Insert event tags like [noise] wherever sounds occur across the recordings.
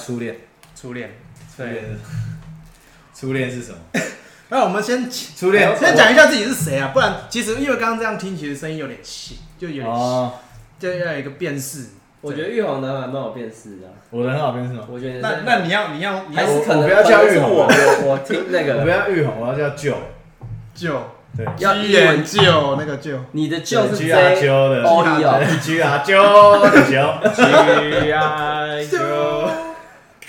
初恋，初恋。初恋对，是，初恋是什么？那我们先初恋先讲一下自己是谁啊，不然其实因为刚刚这样听，其实声音有点细，就有点细，哦，就要有一个辨识。我觉得玉红呢还蛮有辨识的啊，我的很好辨识吗？我觉得那那你要你要你是可能我不要叫玉红我我我听那我不个要玉红，我要叫舅。舅对，要鸡英文眼救那个救你的舅是居啊 J 揪的，O E 揪的揪，居啊揪。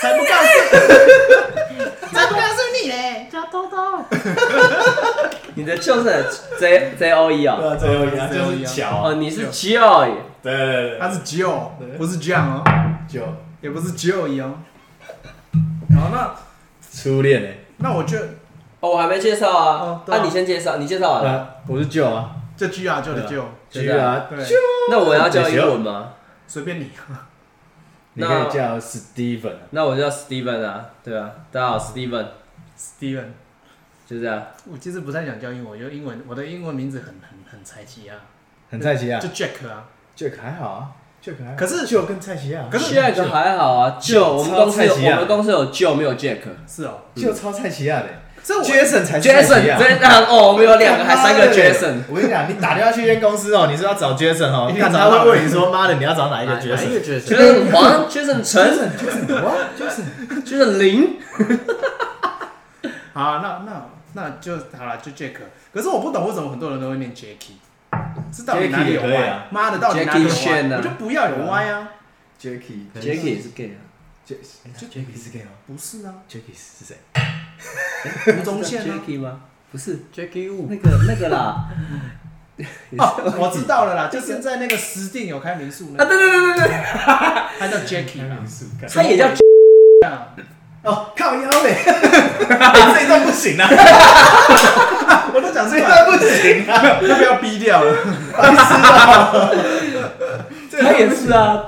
才不告诉，[laughs] 才不告诉你嘞！[laughs] 你的就是 J J O E 哦，对啊，，J O E 啊就是乔。哦你是 Joy，对对对。他是 J O，，不是 John 哦，揪也不是 Joey 哦。好，那初恋诶。啊那我就哦我还没介绍啊。哦，对啊。啊你先介绍，你介绍完了，啊，我是舅啊，就 G 啊救的救，就这样居啊，对，那我要叫英文吗？随便你。你可以叫 Steven 啊。那我叫 Steven 啊，对啊，大家好，Steven，Steven，就这样。我其实不太想叫英文，我觉得英文我的英文名字很很很菜奇啊，很蔡奇啊就 Jack 啊。，Jack 还好啊，Jack 还好。可是就跟蔡奇亚，可是 Jack 还好啊，就我们公司有超菜奇啊我们公司有 Joe 没有 Jack。是哦，就超蔡奇亚的，Jason 才是蔡 Jason 奇亚。这样哦，我们有两个，还三个 Jason。我跟你讲，你打电话去一间公司哦，你是要找 Jason 哦，[laughs] 一定看找他会问你说，妈的，你要找哪一个 Jason？？Jason 黄，Jason 陈哇，Jason，，Jason 林。[laughs] 好啊，那那那就好了，就 Jack。可是我不懂为什么很多人都会念 Jacky，这到底哪里有歪啊？妈的，到底哪里歪？啊我就不要有歪啊！Jacky Jacky 也是 gay 啊。Jacky 是 gay 吗不是啊，？Jacky 是谁？吴宗宪吗？不是，Jackie Wu 那个那个啦。[laughs] 哦，我知道了啦，就是在那个石定有开民宿啊，那个，对对对对对，他叫 Jacky 啊。他也叫啊哦，靠腰嘞！哎 [laughs] 这一段不行啊，[laughs] 我都讲出这一段不行啊，要不要逼掉了？白痴啊！他也是啊，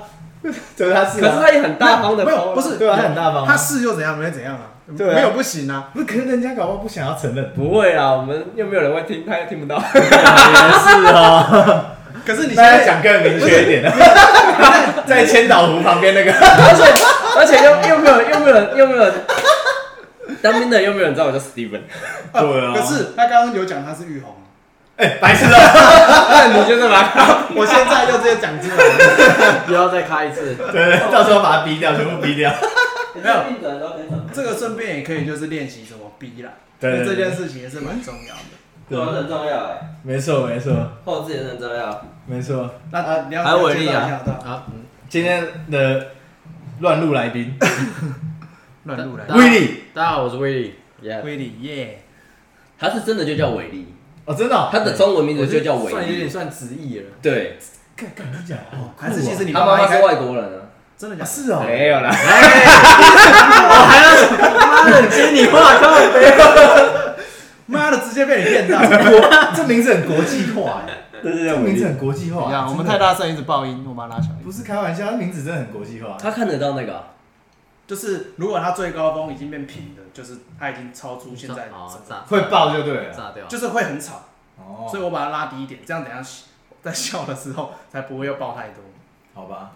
这是他是可是他也很大方的没有，不是，对啊他很大方啊他是又怎样？没怎样啊？对啊没有不行啊。不是，可是人家搞不好不想要承认。不会啊，我们又没有人会听，他又听不到。[laughs] 也是哦，[laughs] 可是你现在讲更明确一点的，[laughs] 在千岛湖旁边那个，而且而且又又没有又没有人又没有人当兵的又没有人知道我叫 Steven，对啊可是他刚刚有讲他是玉红，哎，白痴啊！那你就是把他我现在就直接讲出来了。不要再开一次。对对，到时候把他逼掉，全部逼掉。没有。这个顺便也可以就是练习怎么逼啦，对这件事情也是蛮重要的。对。啊，很重要哎，没错没错。后置也很重要。没错。那啊，你要还有伟力啊。介绍一下对吧啊，嗯，今天的乱入来宾。[laughs] 乱入来宾。威力。大家好，我是威力。耶，威力耶，他是真的就叫伟力，哦，真的哦，他的中文名字就叫伟算有点。算直译了。对，干干你讲，哦。还是其实你他妈妈是外国人啊。真的假的？是哦，没有啦，我还要妈的，接你话靠背。妈的，直接被你骗到！国这名字很国际化哎，这是这名字很国际化。我们太大声一直爆音，我把它拉小。不是开玩笑，他名字真的很国际化。他看得到那个啊，就是如果他最高峰已经变平的，就是他已经超出现在哦，会爆就对了。炸掉。就是会很吵，哦，所以我把它拉低一点，这样等下在笑的时候才不会又爆太多。好吧，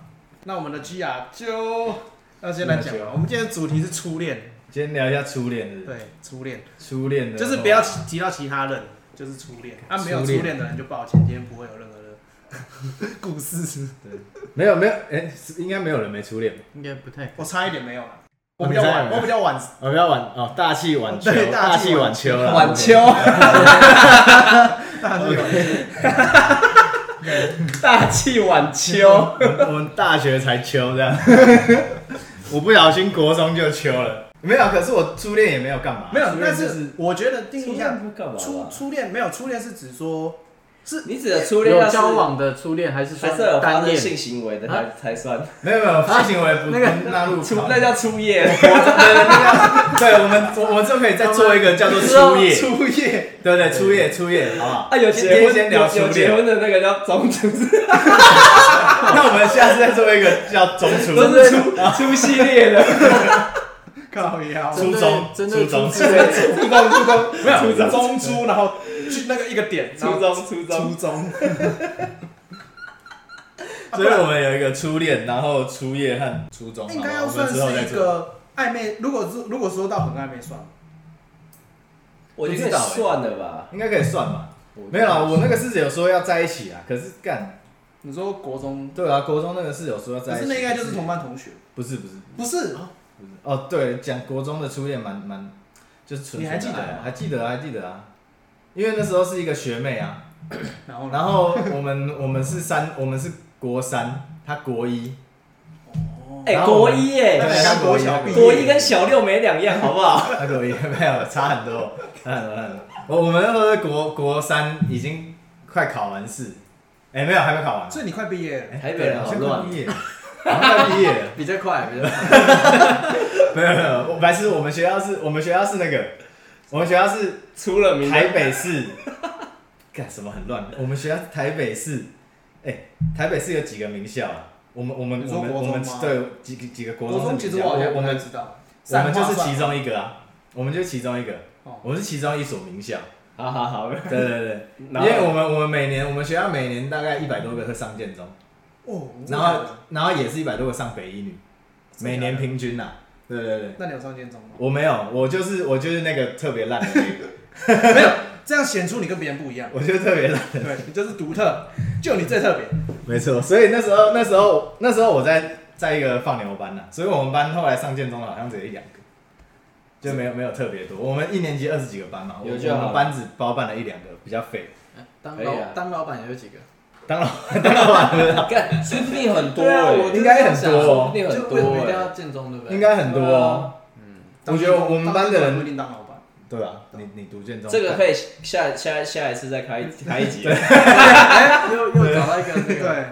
那我们的 GR，就 [laughs] 要先来讲。我们今天的主题是初恋，今天聊一下初恋。的，对，初恋。初恋的，就是不要提提到其他人，就是初恋。啊，没有初恋的人就抱歉，今天不会有任何的 [laughs] 故事。没有没有，哎，是应该没有人没初恋。应该不太。我差一点没有了，我比较晚，我比较晚，我比较晚哦，大器晚秋，对大大器器晚晚秋了。晚秋，[laughs] 大致有 [laughs] 大器晚秋。我我们大学才秋这样，[laughs] 我不小心国中就秋了。没有，可是我初恋也没有干嘛，没有但是我觉得定义一下，初？初恋没有初恋是指说，是你指的初恋有要是交往的初恋还是说还是有发单性行为的才才算，没有没有性行为不 [laughs] 那个不纳入考初那叫初夜。[laughs] 对，我们我我们就可以再做一个叫做初夜，[laughs] 初夜，对对，初夜初夜，好不好？啊，有今结婚先聊有有初恋，结婚的那个叫中初，那我们下次再做一个叫中初，都是初初系列的，靠腰，初中针对初中。针对初初中。初中。没有中初，然后去那个一个点，初中初中。初初中，[laughs] 所以我们有一个初恋，然后初夜和初中，应该要算是一。个暧昧。如果是如果说到很暧昧算，我觉得算了吧。应该可以算吧？没有啊，我那个是有说要在一起啊，可是干，你说国中，对啊，国中那个是有说要在一起，可是那应该就是同班同学，不是不是。不是？不是。哦，对，讲国中的初恋蛮蛮就是你还记得还记得啊还记得啊，因为那时候是一个学妹啊，[coughs] 然后然后我们我们是三，我们是国三，她国一，哎，然后我们国一耶，对她国一，她国一国一跟小六没两样，好不好？[laughs] 她国一没有差很多，差很多，差很多。我我们那时候是国国三，已经快考完试，哎、没有，还没考完。所以你快毕业了，哎台北人好对乱快毕业了，好像快毕业 [laughs] 了。比较快，比较快。[laughs] 没有没有，我白痴，我们学校是，我们学校是那个，我们学校是出了名的。台北市，[laughs] 干什么很乱？我们学校是台北市，哎、台北市有几个名校啊？我们我们你说我们我们国中吗？对几个几个国国中名校，其实我好像不我我们知道，我们就是其中一个啊，我们就是其中一个。哦，我们是其中一所名校。好好好，对对 [laughs] 对，因然后？为我们我们每年我们学校每年大概一百多个会上建中，哦，然后然后也是一百多个上北一女，每年平均呐、对对对，那你有上建中吗？我没有，我就是我就是那个特别烂的那个，[laughs] 没有，这样显出你跟别人不一样。我就是特别烂。对你就是独特，就你最特别。没错，所以那时候那时候那时候我在在一个放牛班呐、所以我们班后来上建中的好像只有一两个，就没有没有特别多。我们一年级二十几个班嘛，我们班只包办了一两个，比较废。当老当老板也有几个？当然当然干，说不定很多对啊应该很多说哦不，定很多定要哎。建中，对不对？应该很多哦。嗯，我觉得我们班的人不一定当老板。对啊，你你读建中，这个可以下下下一次再开开一集。哎，又又找到一个那个，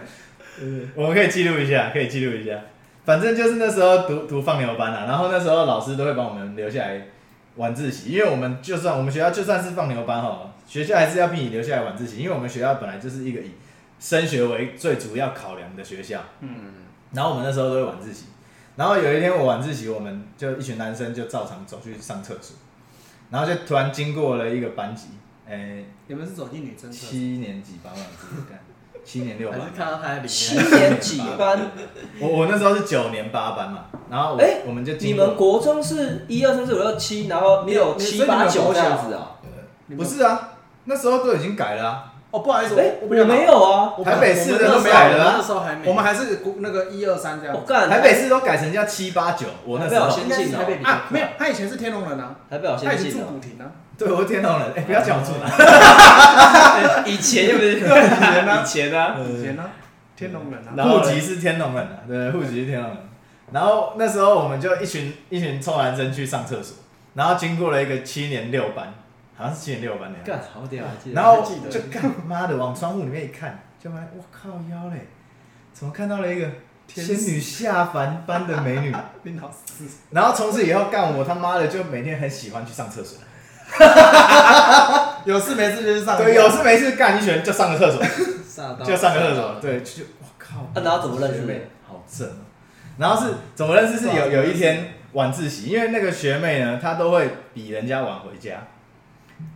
[laughs] 对，我们可以记录一下，可以记录一下。反正就是那时候读读放牛班啊，然后那时候老师都会把我们留下来晚自习，因为我们就算我们学校就算是放牛班哈，学校还是要逼你留下来晚自习，因为我们学校本来就是一个以升学为最主要考量的学校。嗯，然后我们那时候都会晚自习，然后有一天我晚自习，我们就一群男生就照常走去上厕所，然后就突然经过了一个班级，诶、你们是走进女生七课，年级吧，忘记干，[laughs] 七年六班还是。看到他在里七。年几班？我我那时候是九年八班嘛，然后我、哎我们就你经过们国中是一二三四五六七，然后六你七八九这样子啊？你们不是啊，那时候都已经改了啊，哦，不好意思，哎，我我没，有啊，我台北市的都我们改了啊那时候还没。我们还是那个一二三这样我。干台北市都改成叫七八九，我那时候先应该是进哦台啊，没有，他以前是天龙人啊，台北好他以前住。古亭啊，对我是天龙人，哎、不要讲我住哪，[laughs] 以前又不是以前啊 [laughs] 以前啊，以前呢，天龙人啊，户籍是天龙人啊，对，户籍是天龙人。然后那时候我们就一群一群臭男生去上厕所，然后经过了一个七年六班，好像是七点六班的样子干好屌，记得然后记得就干妈的往窗户里面一看，就发现我靠腰嘞，怎么看到了一个仙女下凡般的美女？林老师，然后从此以后干我他妈的就每天很喜欢去上厕所，[laughs] 有事没事就去上。对，有事没事干一拳 [laughs] 就上个厕所，就上个厕所，对，就我靠，啊然后怎么认识妹好正哦。然后是怎么认识？是有有一天晚自习，因为那个学妹呢，她都会比人家晚回家。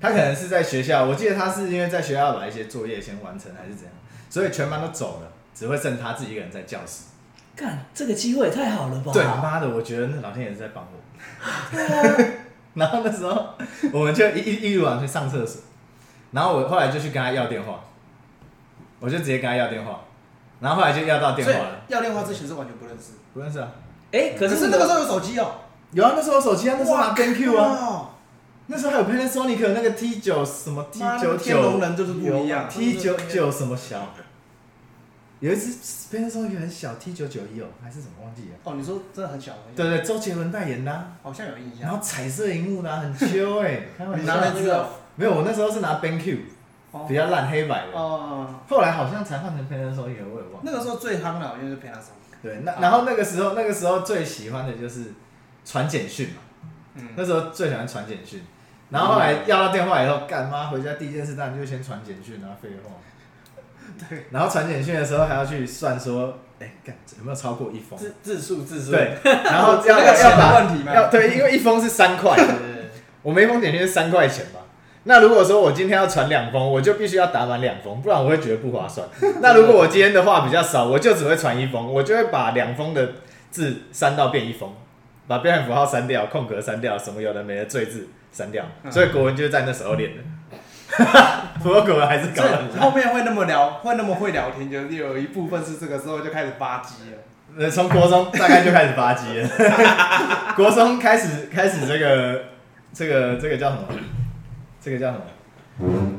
她可能是在学校，我记得他是因为在学校把一些作业先完成，还是怎样，所以全班都走了，只会剩他自己一个人在教室。干这个机会也太好了吧？对，妈的，我觉得那老天爷是在帮我。[laughs] 然后那时候我们就一一一晚去上厕所，然后我后来就去跟他要电话，我就直接跟他要电话，然后后来就要到电话了，要电话之前是完全不认识。不认识啊？哎，可可是是那个时候有手机哦，有啊，那时候有手机啊，那时候拿 BenQ 啊，啊，那时候还有 Panasonic 那个 T 九什么 T 九天龙九人就是不一样。T 九九什么小，有一只 Panasonic 很小 T 九九一哦，还是什么忘记了？哦，你说真的很小很小，对对，周杰伦代言的啊、好像有印象然后。彩色荧幕的啊、很秋哎、[laughs] 开玩你拿。那只哦没有，我那时候是拿 BenQ，哦比较烂黑白的，哦，后来好像才换成 Panasonic，我也忘了。那个时候最夯的好像就是 Panasonic。对，那然后那个时候那个时候最喜欢的就是传简讯嘛，嗯，那时候最喜欢传简讯。然后后来要到电话以后，干妈回家第一件事当然就先传简讯啊，废话。对。然后传简讯的时候还要去算说，哎，干有没有超过一封？字字数字数，对，然后要 [laughs] 要把问题吗要对，因为一封是三块，我每一封简讯是三块钱吧。那如果说我今天要传两封，我就必须要打满两封，不然我会觉得不划算。[laughs] 那如果我今天的话比较少，我就只会传一封，我就会把两封的字删到变一封，把标点符号删掉，空格删掉，什么有的没的赘字删掉。所以国文就是在那时候练的。[laughs] 不过国文还是搞所得很烂。以后面会那么聊，会那么会聊天，就是有一部分是这个时候就开始吧唧了。呃，从国中大概就开始吧唧了。[laughs] 国中开始开始这个这个这个叫什么？这个叫什么？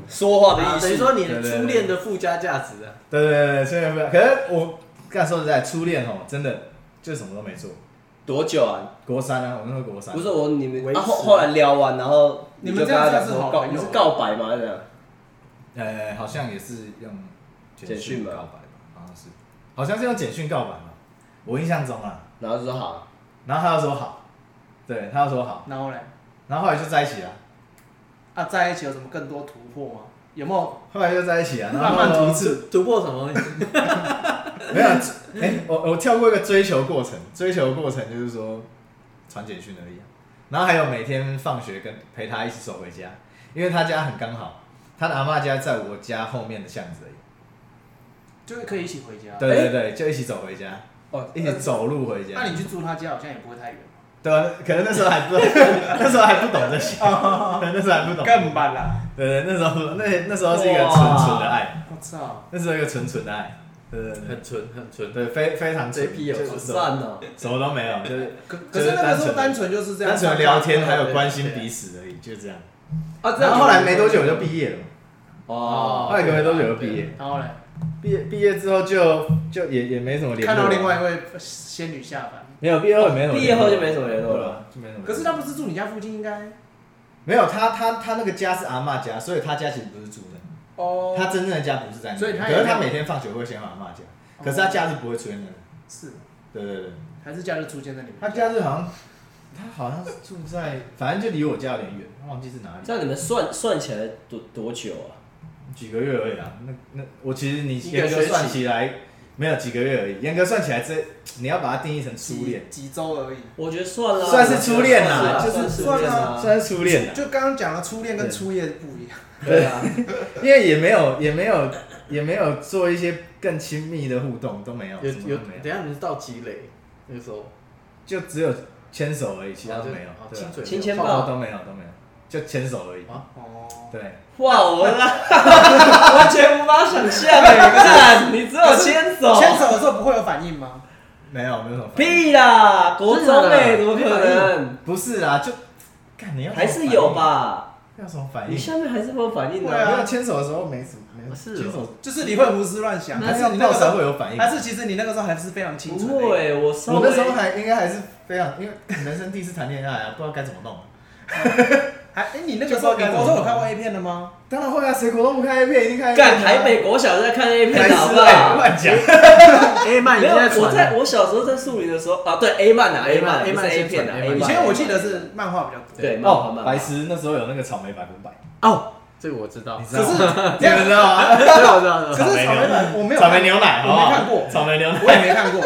说话的艺术。啊等于说你对对对初恋的附加价值啊，对对对对，所以不，可是我刚说实在，初恋哦，真的就什么都没做。多久啊？国三啊，我那时候国三。不是我你们维啊后后来聊完，然后你们就跟他这样讲说告，子是好朋友你是告白吗？这样呃，好像也是用简讯吧告白吧，好像是，好像是用简讯告白嘛，我印象中啊。然后就说好，然后他又说好，对，他又说好，然后嘞，然后后来就在一起了，啊，在一起有什么更多突破吗？有没有后来就在一起啊，然慢后慢突刺？突破什么东西？[laughs] 没有，哎、我我跳过一个追求过程，追求过程就是说传简讯而已啊、然后还有每天放学跟陪他一起走回家，因为他家很刚好，他的阿妈家在我家后面的巷子而已。就是可以一起回家。对对对，就一起走回家，哦一起走路回家。那你去住他家好像也不会太远，对啊，可能那时候还不，[laughs] 那时候还不懂这些，那时候还不懂。更慢啦。对对，那时候那那时候是一个纯纯的爱，我操！那时候一个纯纯的爱。对对对很纯很纯，对，非非常纯这批有好就是什么赞哦。什么都没有，就是可是可是那个时候单单纯就是这样，单纯聊天，还有关心彼此而已，就这样。啊然后后来没多久就毕业了，哦，后来隔没多久就毕业，然后嘞，毕业毕业之后就就也也没什么联络，看到另外一位仙女下凡。没有毕业后也没什么，毕业后就没什么联络了。就没什么。可是他不是住你家附近，应该没有。他他他那个家是阿嬷家，所以他家其实不是住的，哦。他真正的家不是在那，所以他可是他每天放学会先回阿嬷家，可是他假日不会出现在那，是。对对对，还是假日出现在你们他假日好像他好像是住在，反正就离我家有点远，忘记是哪里。这样你们算算起来多多久啊？几个月而已啊。那那我其实你一个严格算起来没有几个月而已，严格算起来这你要把它定义成初恋，几几周而已。我觉得算了，算是初恋啦算就是是算啊。算是初恋了。就刚刚讲了，初恋跟初夜不一样。对啊，[laughs] 因为也没有也没有也没有做一些更亲密的互动，都没有，有有，什么都没有，等下你是到积累那个时候，就只有牵手而已，其他都没有亲嘴亲牵都抱。都没有都没有，就牵手而已。啊哦，对，哇，我 [laughs] 完全无法想象哎，看你只有牵手，牵手的时候不会有反应吗？没有没有什么。屁啦，国中哎，怎么可能？不是啊，就看你要还是有？吧？要什么反应？你下面还是会有反应的会啊牵手的时候没什么，没有是哦牵手就是你会胡思乱想，还还是是你到时候你那个时候，会有反应。还是其实你那个时候还是非常清楚的。不会，我我那时候还应该还是非常，因为人生第一次谈恋爱啊，不知道该怎么弄。[laughs] 还哎，你那个时候你国中有看过 A 片的吗？当然会啊，谁国都不看 A 片，一定看 A 片啊。干台北国小在看 A 片还的好不是哎好？乱讲。A 曼已没有，我在了，我小时候在树林的时候啊，对 A 漫啊 A 漫 A 漫 A 片啊。以前我记得是漫画比较多。对漫画哦漫，画白石那时候有那个草莓百分百，哦，这个我知道你，知道吗？你们知道吗？[laughs] 这个我知道，可是草莓版我没有看草莓牛奶，我没看过，草莓牛奶，我也没看过。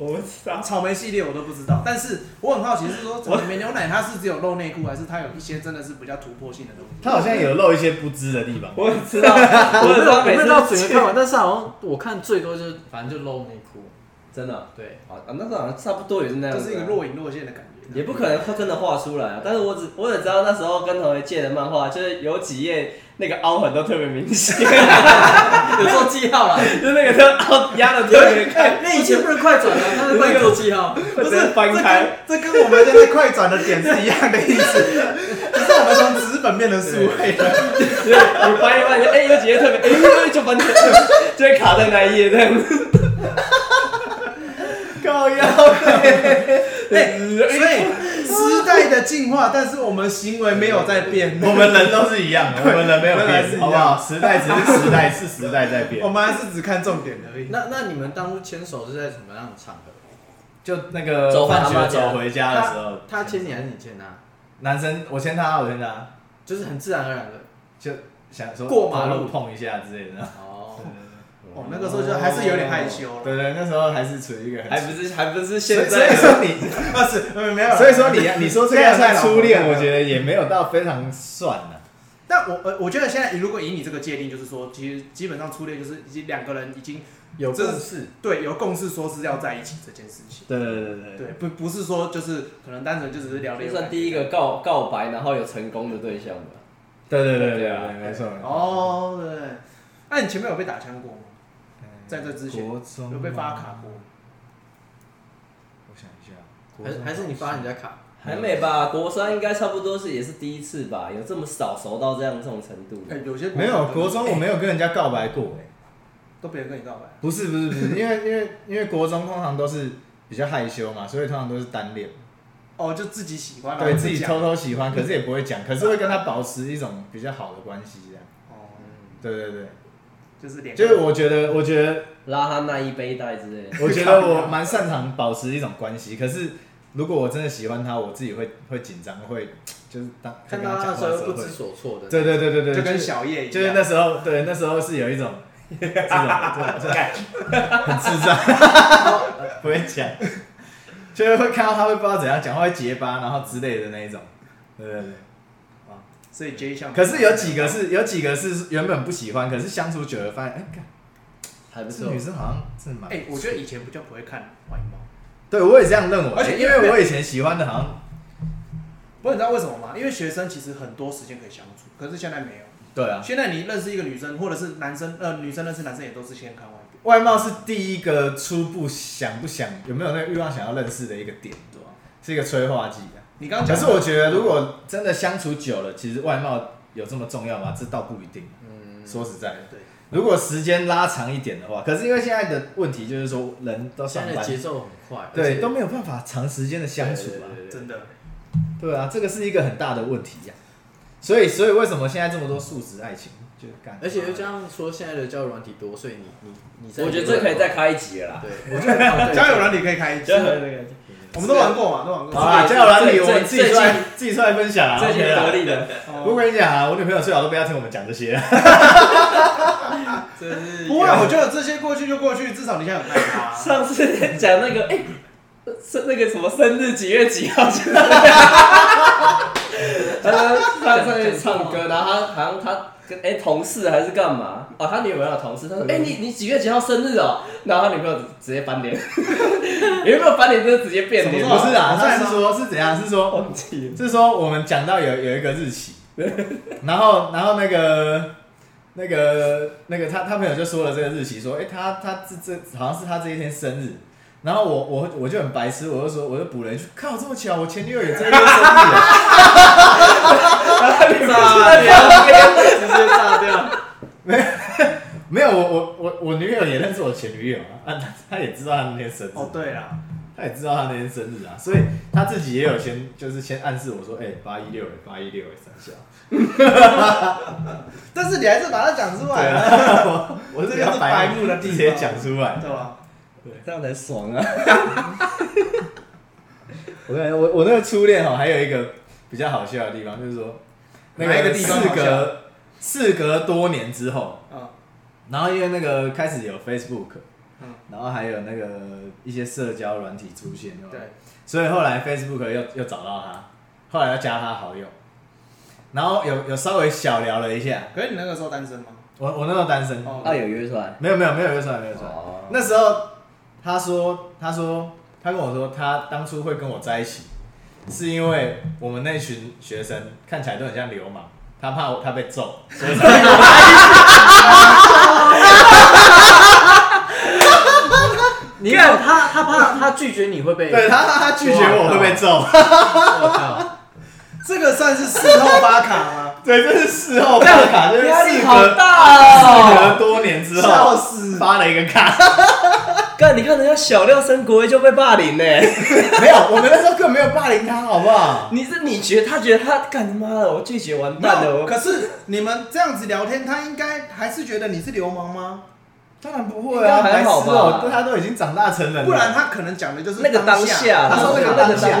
我不知道。草莓系列我都不知道，但是我很好奇是说草莓牛奶它是只有露内裤，还是它有一些真的是比较突破性的东西？它好像有露一些不知的地方。我知道，我知道每我没有到整次个看完，但是好像我看最多就是反正就露内裤，真的对，啊，那个好像差不多也是那样。就是一个若隐若现的感觉。也不可能他真的画出来啊，但是我只我只知道那时候跟同学借的漫画，就是有几页那个凹痕都特别明显，[laughs] 有做记号了。[laughs] 就那个都凹压的特别开，那以前不是快转吗？他是快做记号，[laughs] 不是翻开，这跟我们现在快转的点是一样的意思，只是我们从纸本变成数位的。对，你翻一翻，哎、有几页特别，哎、就翻就会卡在那一页这样子。高腰。哎，所以时代的进化，但是我们行为没有在变，我们人都是一样的，我们人没有变，是一样好不好？时代只是时代，是时代在变我。们还是只看重点而已。那那你们当初牵手是在什么样的场合？就那个走回放学走回家的时候，他牵你还是你牵他？男生我牵他，我牵他，就是很自然而然的。就想说过马路碰一下之类的。那个时候就还是有点害羞了。对对，那时候还是处于一个很还不是还不是现所以在，说你，[laughs] 啊是，呃没有。所以说你你说这样算初恋，我觉得也没有到非常算了，但我呃，我觉得现在如果以你这个界定，就是说，其实基本上初恋就是已经两个人已经有共识，对有共识，说是要在一起这件事情。对对对对对，不不是说就是可能单纯就只是聊就天。算第一个告告白，然后有成功的对象吧。对对对对对啊对，没错。哦，对。那你前面有被打枪过吗？在这之前国中有被发卡过？我想一下，还是还是你发人家卡？还没吧？国三应该差不多是也是第一次吧？有这么早熟到这样这种程度？哎，有些没有国中我没有跟人家告白过哎，都别人跟你告白。不是不是不是，因为因为因为国中通常都是比较害羞嘛，所以通常都是单恋，哦，就自己喜欢，然后对不自己偷偷喜欢，可是也不会讲，可是会跟他保持一种比较好的关系这样。哦，对对对，就是两就是我觉得我觉得拉他那一背带之类的。[laughs] 我觉得我蛮擅长保持一种关系，可是如果我真的喜欢他，我自己会会紧张，会就是当看到他的时候不知所措的，对对对对对，就跟小叶一样，就是那时候，对，那时候是有一种 [laughs] 这种这种这种很智障，不会讲，就是会看到他会不知道怎样讲话，会结巴，然后之类的那一种，对对对。所以 J 项。可是有几个是有几个是原本不喜欢，可是相处久了发现，哎、干还不错女。生好像是蛮……哎，我觉得以前不就不会看外貌，对我也这样认为，而且因为我以前喜欢的好像，不过你知道为什么吗？因为学生其实很多时间可以相处，可是现在没有。对啊，现在你认识一个女生，或者是男生，呃，女生认识男生也都是先看外貌。外貌是第一个初步想不想有没有那个欲望想要认识的一个点，对吧？是一个催化剂啊。你刚刚讲，可是我觉得，如果真的相处久了，其实外貌有这么重要吗？这倒不一定。嗯，说实在的，对，如果时间拉长一点的话，可是因为现在的问题就是说，人都上班，现在的节奏很快，而对，且都没有办法长时间的相处啊。对对对对真的，对啊，这个是一个很大的问题呀、所以，所以为什么现在这么多素食爱情？就干，而且又加上说现在的交友软体多，所以你你你在我觉得这可以再开一集了啦。对，我觉得交友软体可以开一集我们都玩过嘛，都玩过。好啦，这交友软体我们自己出来自己出来分享啊。最近得力的，我跟你讲啊，我女朋友最好都不要听我们讲这些。[laughs] [laughs] 不会，我觉得这些过去就过去，至少你现在很爱他。[laughs] 上次讲那个哎，生那个什么生日几月几号？他说他上去唱歌，然后他好像他跟哎、同事还是干嘛？哦，他女朋友的同事，他说哎、你你几月几号生日哦？然后他女朋友直接翻脸，[laughs] 有没有翻脸就是直接变脸？不是啊，他是说是怎样？是说忘记了。是说我们讲到有有一个日期，[laughs] 然后然后那个那个那个他他朋友就说了这个日期，说哎、他他这这好像是他这一天生日。然后我我我就很白痴，我就说我就补了一句，靠这么巧，我前女友也这一天生日啊，[laughs] 炸掉，直接炸掉。没有我我我我女友也认识我前女友啊，啊他也知道她那天生日，哦，对啦，她也知道她那天生日啊，所以她自己也有先就是先暗示我说，哎八一六哎八一六哎三小，[laughs] 但是你还是把它讲出对来了，啊，我我这就是白目的直接讲出来。对吧？这样才爽啊！[laughs] 我跟你我我那个初恋哈，还有一个比较好笑的地方，就是说那哪一个地方事笑？隔事隔多年之后，嗯，然后因为那个开始有 Facebook，嗯。然后还有那个一些社交软体出现，对，所以后来 Facebook 又又找到他，后来又加他好友，然后有有稍微小聊了一下，可是你那个时候单身吗？我我那时候单身，哦。啊，有约出来。没有没有没有约出来没有约出来，哦。那时候他说他说他跟我说他当初会跟我在一起，是因为我们那群学生看起来都很像流氓，他怕我他被揍，所以才 [laughs] 跟我你看他他怕他拒绝你会被，对他他他拒绝我会被揍，我靠，[laughs] 这个算是事后发卡吗？[laughs] 对，这是事后发卡，就是压力好大事哦！隔多年之后笑后死！发了一个卡，[laughs] 干，你看人家小六升国威就被霸凌呢。没有，我们那时候根本没有霸凌他，好不好？你是你觉得他觉得他干他妈的，我拒绝完蛋了。可是你们这样子聊天，他应该还是觉得你是流氓吗？当然不会啊，还好吧对他都已经长大成人了，不然他可能讲的就是那个当下他说那个当下，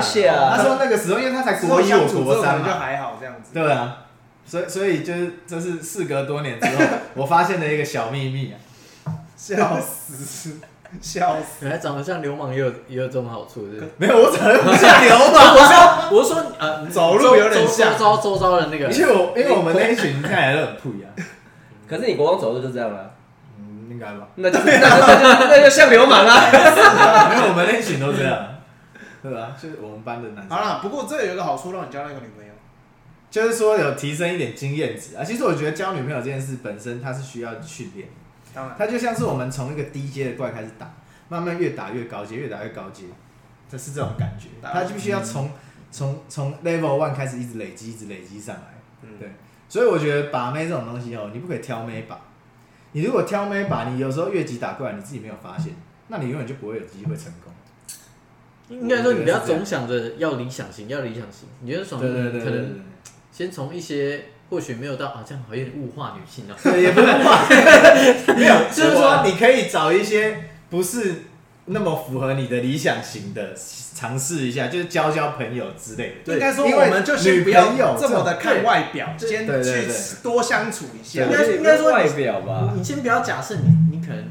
他说那个时候，因为他才之国一，我国三就嘛，还好这样子。对啊，所以所以就是这是事隔多年之后，[laughs] 我发现的一个小秘密啊，笑死！笑死！[laughs] 原来长得像流氓也有也有这种好处，是不是？没有，我长得不像流氓。[laughs] 我说我说呃，走路有点像周遭周遭的那个，因为我因为我们那一群看起来都很不一样。可是你国光走路就这样了，嗯，应该吧？那就那就那就那就像流氓啊！[laughs] 没有，我们那一群都这样，对吧？就是我们班的男生。好了，不过这有一个好处，让你交那个女朋友。就是说有提升一点经验值啊。其实我觉得交女朋友这件事本身它是需要训练，当然，它就像是我们从一个低阶的怪开始打，慢慢越打越高阶，越打越高阶，这是这种感觉。它就必须要从从从 level one 开始一直累积，一直累积上来。嗯，对所以我觉得把妹这种东西哦，你不可以挑妹把。你如果挑妹把，你有时候越级打过来，你自己没有发现，那你永远就不会有机会成功。应该说你不要总想着要理想型，要理想型，你就从对对对可能先从一些或许没有到啊，这样好像有点物化女性啊。对，也不是话，[laughs] 没有，就是说你可以找一些不是那么符合你的理想型的，尝试一下，就是交交朋友之类的。对应该说我们就先不要这么的看外表，先去多相处一下应。该应该说外表吧，你先不要假设你你可能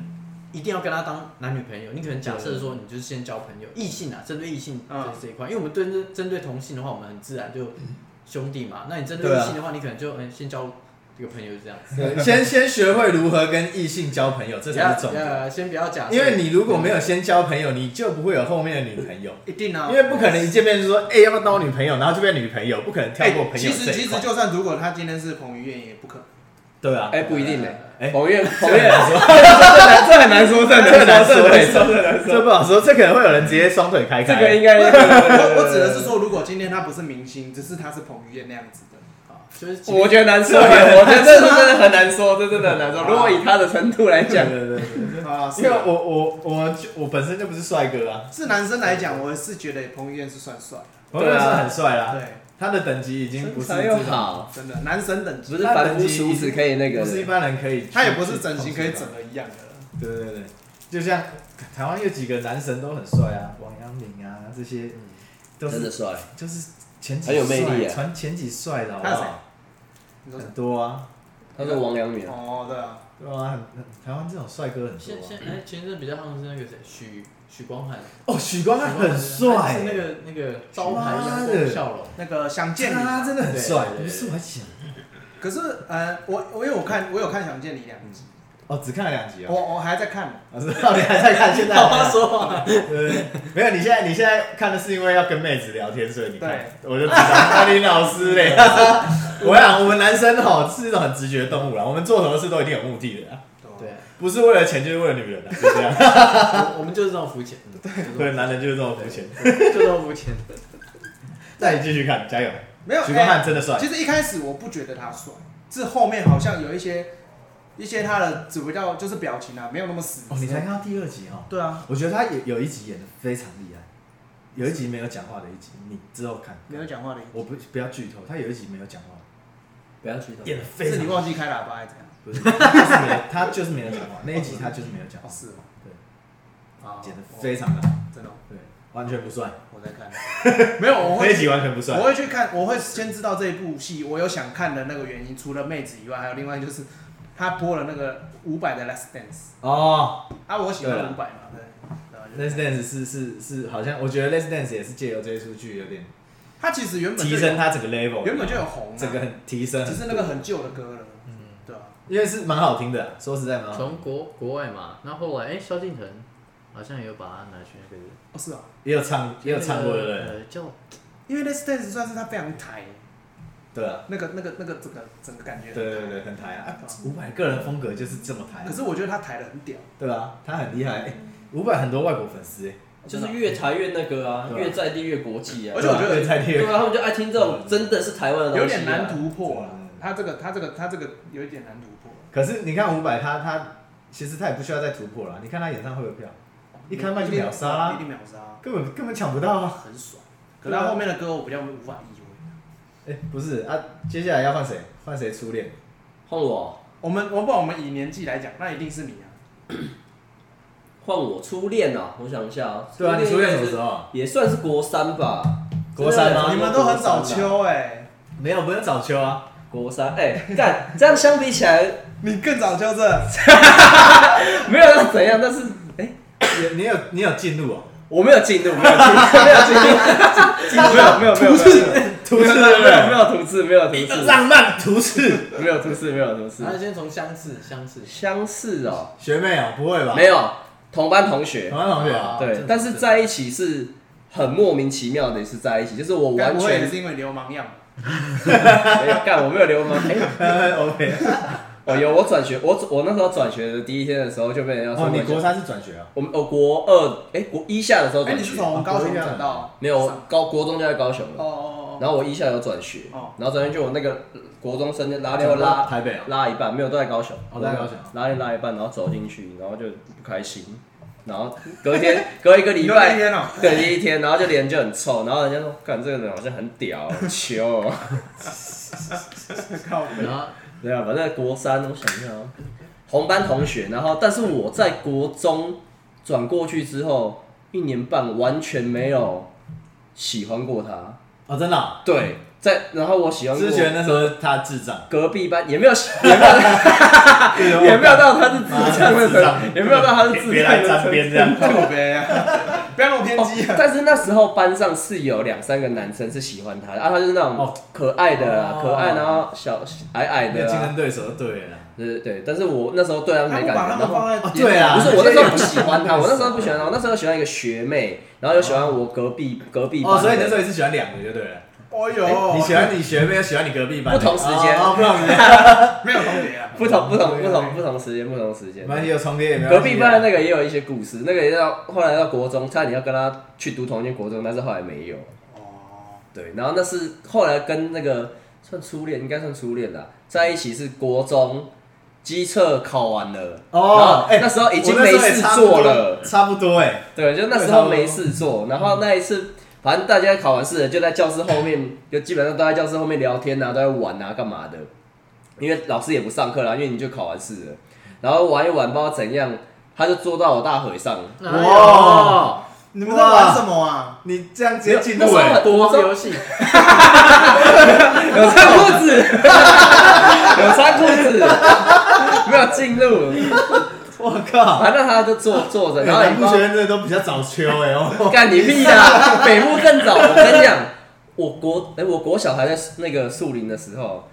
一定要跟他当男女朋友，你可能假设说你就是先交朋友，异性啊，针对异性这一块，因为我们针对针对同性的话，我们很自然就兄弟嘛。那你针对异性的话，你可能就嗯先交这个朋友是这样子。对先 [laughs] 先学会如何跟异性交朋友，这才是重点。要先不要假设，因为你如果没有先交朋友，你就不会有后面的女朋友。一定啊，因为不可能一见面就说，哎、要不要当我女朋友，然后就变女朋友，不可能跳哎过朋友其实其实。就算如果他今天是彭于晏，也不可能。对啊，哎，不一定呢。哎彭于晏，[laughs] 彭这越，很难说，这很难说，这很难说，这很难说，这很难说，这不好说，这可能会有人直接双腿开开。这个应该我我指的是说，如果今天他不是明星，只是他是彭于晏那样子的，啊就是我觉得难说，我觉得这是真的很难说，这真的很难说。如果以他的程度来讲，对对对，啊，因为我我我我本身就不是帅哥啊，是男生来讲，我是觉得彭于晏是算帅。彭于晏是很帅啦，对，他的等级已经不是又，好，真的男神等级。不，是凡夫俗子可以那个不是一。般人可以，他也不是整形可以整。的一样的。对对对，就像台湾有几个男神都很帅啊，王阳明啊这些，都的帅，就是前几很有魅力啊传前几帅的好不他是谁好？你说很多啊，他是王阳明，哦，对啊，对啊，很很台湾这种帅哥很现多啊。现哎前一阵比较夯的是那个谁许许光汉，哦，许光汉很是帅，那个那个招牌的光笑容。那个想见他你。真的很帅，对对对不是我想。可是呃，我我因为我看我有看想见你两集，哦，只看了两集我哦。我还在看，我知道你还在看，现在好好说话，对没有，你现在你现在看的是因为要跟妹子聊天，所以你看，我就知道。那林老师嘞，我想我们男生哈是一种很直觉的动物啦，我们做什么事都一定有目的的啦，对，不是为了钱就是为了女人啦，就这样。我我们就是这种肤浅，对，男人就是这么肤浅。就这种肤浅。那你继续看，加油！没有。许光汉哎真的帅其，实一开始我不觉得他帅，是后面好像有一些一些他的主要就是表情啊，没有那么死。哦，你才看到第二集哦。对啊，我觉得他有有一集演的非常厉害，有一集没有讲话的一集，你之后看。没有讲话的一，我不不要剧透，他有一集没有讲话，不要剧透演的非常是你忘记开喇叭还是怎样？不是，他就是没有，他就是没有讲话，那一集他就是没有讲话，是吗？对，啊剪的非常的好，真的哦，对，完全不算，我在看。[laughs] 没有，我会那一集完全不算我，会去看，我会先知道这一部戏，我有想看的那个原因，除了妹子以外，还有另外就是他播了那个五百的《Last Dance》哦。啊，我喜欢伍佰嘛，对。，Let's Dance 是是是，好像我觉得 Let's Dance 也是借由这一出剧有点他其实原本提升他整个 level，原本就有红、啊，整个很提升很，只是那个很旧的歌了，嗯，对啊、因为是蛮好听的，说实在蛮好听，从国国外嘛，那后来哎，萧敬腾好像也有把它拿去那个，哦，是啊，也有唱也有唱过对不对？呃叫因为《Let's Dance》算是他非常台，对啊，那个那个那个整个整个感觉，对对对，很台啊，伍佰个人风格就是这么台可，是我觉得他台的很屌，对啊，他很厉害，哎伍佰很多外国粉丝哎，就是越台越那个啊，啊。越在地越国际啊。而。且我觉得对啊在对啊，他们就爱听这种真的是台湾的东西啊。有点难突破了嗯。他这个他这个他这个有一点难突破。可是你看伍佰他他其实他也不需要再突破了，你看他演唱会的票，一开麦就秒杀啦一定秒杀，根本根本抢不到啊！很爽。可是他后面的歌我比较无法。哎、不是啊，接下来要换谁？换谁初恋？换我，我们我不管我们以年纪来讲，那一定是你啊。[coughs] 换我初恋啊！我想一下啊，对啊，你初恋什么时候？候？也算是国三吧。国三吗你们都很早秋哎，没有，不是早秋啊。国三，哎，干这样相比起来，[laughs] 你更早秋这。[laughs] 没有那怎样，但是，哎，你你有你有进入哦，我没有进入，没有进入，[laughs] 没有进入，没有没有没有图示对不没有没对？有图示，没有图示，浪漫图示，没有图示，没有图示他。先从相似相似，相似哦，学妹哦，不会吧？没有同班同学同，班同学啊，对但是在一起是很莫名其妙的，是在一起，就是我完该不会也全是因为流氓样吧？没有干，我没有流氓，哎，OK。我有我转学，我我那时候转学的第一天的时候就被人家说哦，你我国三是转学啊？我们我国二哎国一下的时候哎，转学，你是从高雄转到没有高国中就在高雄了，哦哦然后我一下有转学哦，然后转学就我那个国中生就拉链拉台北啊？拉一半，没有都在高雄，哦都在高雄拉链拉一半，然后走进去，然后就不开心，然后隔一天隔一个哦，礼 [laughs] 拜。天哦，对，第一天，然后就脸就很臭，然后人家说，看这个人好像很屌，很球哦。靠北然后对啊，反正国三，我想一下啊，同班同学，然后但是我在国中转过去之后，一年半完全没有喜欢过他。哦，真的哦？对，在然后我喜欢过之前那时候他智障，隔壁班，也没有也没有 [laughs] 也没有到他是智障的程度，也没有到他是智别来障的程度。沾边这样。靠北啊，不要那么偏激啊！但是那时候班上是有两三个男生是喜欢他的，啊，他就是那种哦可爱的啊，哦可爱，然后小矮矮的啊，竞争对手就对了。对对对。但是我那时候对他们没感觉，他把他然后们放在哦对啊不是我那时候不喜欢他，我那时候不喜欢他，我那时候喜欢一个学妹，然后又喜欢我隔壁隔壁班哦，所以你那时候也是喜欢两个就对了。哦呦，你喜欢你学妹，又喜欢你隔壁班的，不同时间哦，哦 [laughs] 不同时间，没有重叠啊？不同不同不同不同时间不同时间没。关系，有重叠也没有隔。壁班的那个也有一些故事，那个也到后来到国中，差点要跟他去读同一间国中，但是后来没有。哦，对，然后那是后来跟那个算初恋，应该算初恋啦，在一起是国中机测考完了，然哦那时候已经我那时候也没事差不多做了，差不多哎。对，就那时候没事做，然后那一次，反正大家考完试了，就在教室后面，就基本上都在教室后面聊天啊，都在玩啊，干嘛的？因为老师也不上课啦，因为你就考完试了，然后玩一玩，不知道怎样，他就坐到我大腿上，哇，你们在玩什么啊？你这样直接进那时候入哎，国王游戏，[laughs] 有穿裤子，[laughs] 有穿裤子，没有进入，我靠！反正他就坐坐着，然后也南不知道部学生真的都比较早秋哎哦。[laughs] 干你屁啊！[laughs] 北部更早，我跟你讲，我国哎、我国小还在那个树林的时候，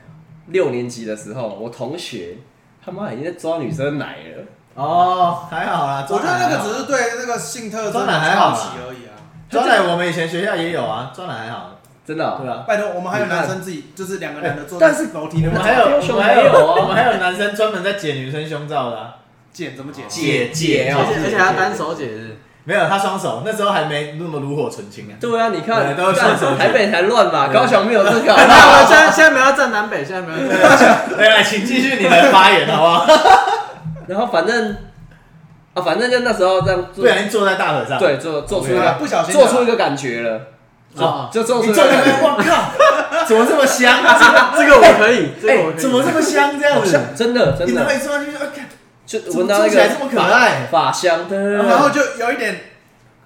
六年级的时候，我同学他妈已经在抓女生奶了。哦，还好啦，我觉得那个只是是对那个性特征装奶还好奇而已啊。抓奶，我们以前学校也有啊，抓奶还好。真的哦、对啊，拜托，我们还有男生自己，就是两个男的坐在但是楼梯那边我们还有，高雄我们还没有啊我们还有男生专门在解女生胸罩的啊。剪怎么剪？姐姐哦而且而且还要单手解是，没有，他双手，那时候还没那么炉火纯青啊。对啊，你看，对都是双手台北才乱吧，高雄没有这个。[laughs] 现在现在没有要站南北，现在没有要站。来来，请继续你的发言好不好？[laughs] 然后反正啊，反正就那时候这样做不，小心坐在大腿上。，对，做做出一对啊个不小心的做出一个感觉了，哦就做出你坐在那边。我靠，怎么这么香？这个我可以，这个我哎，可以。怎么这么香这样子？真的真你那么的，一坐上去就，哎看就怎么闻到那个做起来这么可爱？法香的，然后就有一点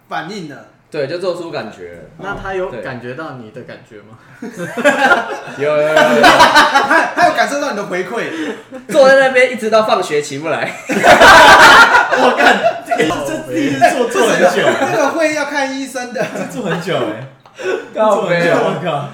反应了。对，就做出感觉了。那他有对感觉到你的感觉吗？有有有有有，[laughs] 他他有感受到你的回馈，坐在那边一直到放学起不来。[laughs] 我干，这这第一次做做很久，那个会要看医生的。做很久哎，靠背哦我靠。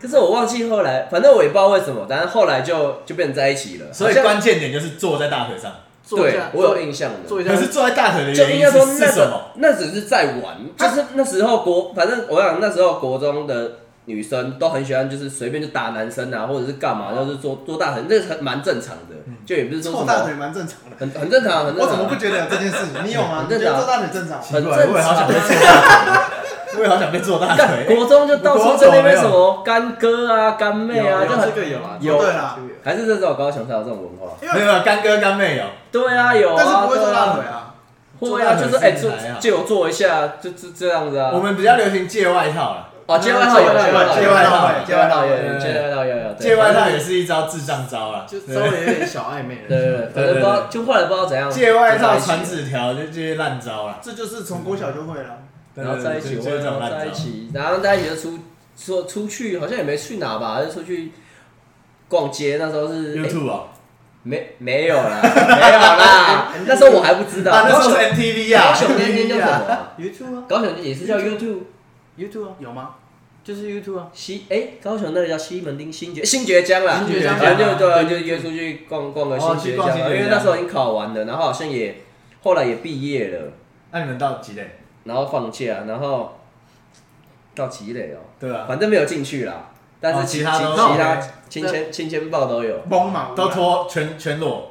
可是我忘记后来，反正我也不知道为什么，但是后来就就变成在一起了。所以关键点就是坐在大腿上。对坐一下，我有印象的。坐一下可，是坐在大腿的就应原因该说那什么？那只是在玩，就是那时候国，反正我想那时候国中的女生都很喜欢，就是随便就打男生啊，或者是干嘛，就是做做大腿，那个很蛮正常的，就也不是说什凑大腿么蛮正常的。很很正常，很正常。我怎么不觉得有这件事情？你有吗？很正常你觉得坐大腿正常？很正常我也好想被坐大腿，[laughs] 我也好想被做大腿。[laughs] 国中就到处在那边什么干哥啊、干妹啊，有就很这个有啊，有对啦，还是这只有高雄才有这种文化。没有干哥干妹有，对啊，有啊，但是不会做大腿啊。会啊，就是哎，借我做一下，就就这样子啊。我们比较流行借外套了。哦，借外套有，借外套，借外套借外套有，借外套有借外套也是一招智障招啊，就稍微有点小暧昧了。对对对，反正不知道，就后来不知道怎样。借外套传纸条就这些烂招了。这就是从国小就会了。然后在一起，就是这种烂在一。起，然后在一起就出说出去，好像也没去哪吧，就出去逛街。那时候是哎 YouTube 啊，没没有啦，没有啦，[laughs] 那时候我还不知道。啊，那时候是高雄 MTV 啊高雄那间叫什么啊？YouTube 啊高雄也是叫 YouTube，YouTube 啊，有吗？就是 YouTube 啊。西哎、高雄那个叫西门町新觉新觉江啦，新觉江反正就对就约出去逛逛个哦新觉江因为那时候已经考完了，然后好像也后来也毕业了，那你们到几类？然后放假，然后到积累哦，对啊，反正没有进去啦，但哦是其他都其他亲签亲签报都有，都脱全全裸，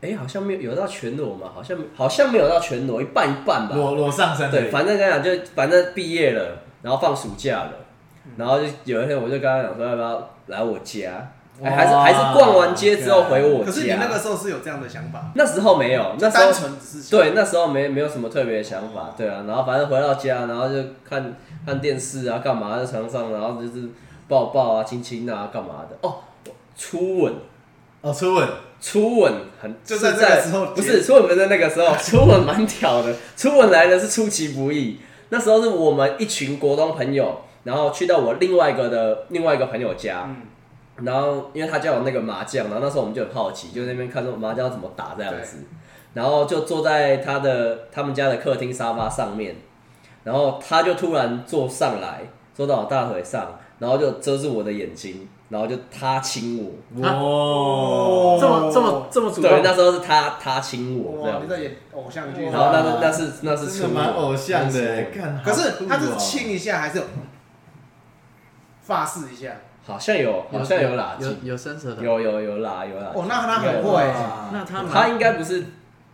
哎、好像没有有到全裸嘛，好像好像没有到全裸，一半一半吧，裸裸上身而已。对，反正跟他讲，就反正毕业了，然后放暑假了，然后就有一天我就跟他讲说，要不要来我家？哎还是还是逛完街之后回我可是你那个。时候是有这样的想法，那时候没有，那时单候纯只是对那时候没没有什么特别的想法，对啊，然后反正回到家，然后就看看电视啊，干嘛在床上，然后就是抱抱啊、亲亲啊，干嘛的。哦，初吻，哦，初吻，初吻很就在是这个时候不是初吻不是在那个时候，初吻 [laughs] 蛮屌的，初吻来的是出其不意。那时候是我们一群国中朋友，然后去到我另外一个的另外一个朋友家，嗯然后因为他家有那个麻将，然后那时候我们就很好奇，就在那边看说麻将怎么打这样子，然后就坐在他的他们家的客厅沙发上面，然后他就突然坐上来，坐到我大腿上，然后就遮住我的眼睛，然后就他亲我，哇，这么这么这么主对，动，那时候是他他亲我这哇，样。你，在演偶像剧，然后那是那是那是真初吻的蛮偶像的可是他是好酷哦。亲一下还是发誓一下？好像有好像有啦有，有伸舌头。有有有啦有啦哦，那他很会，哇那他他蛮应该不是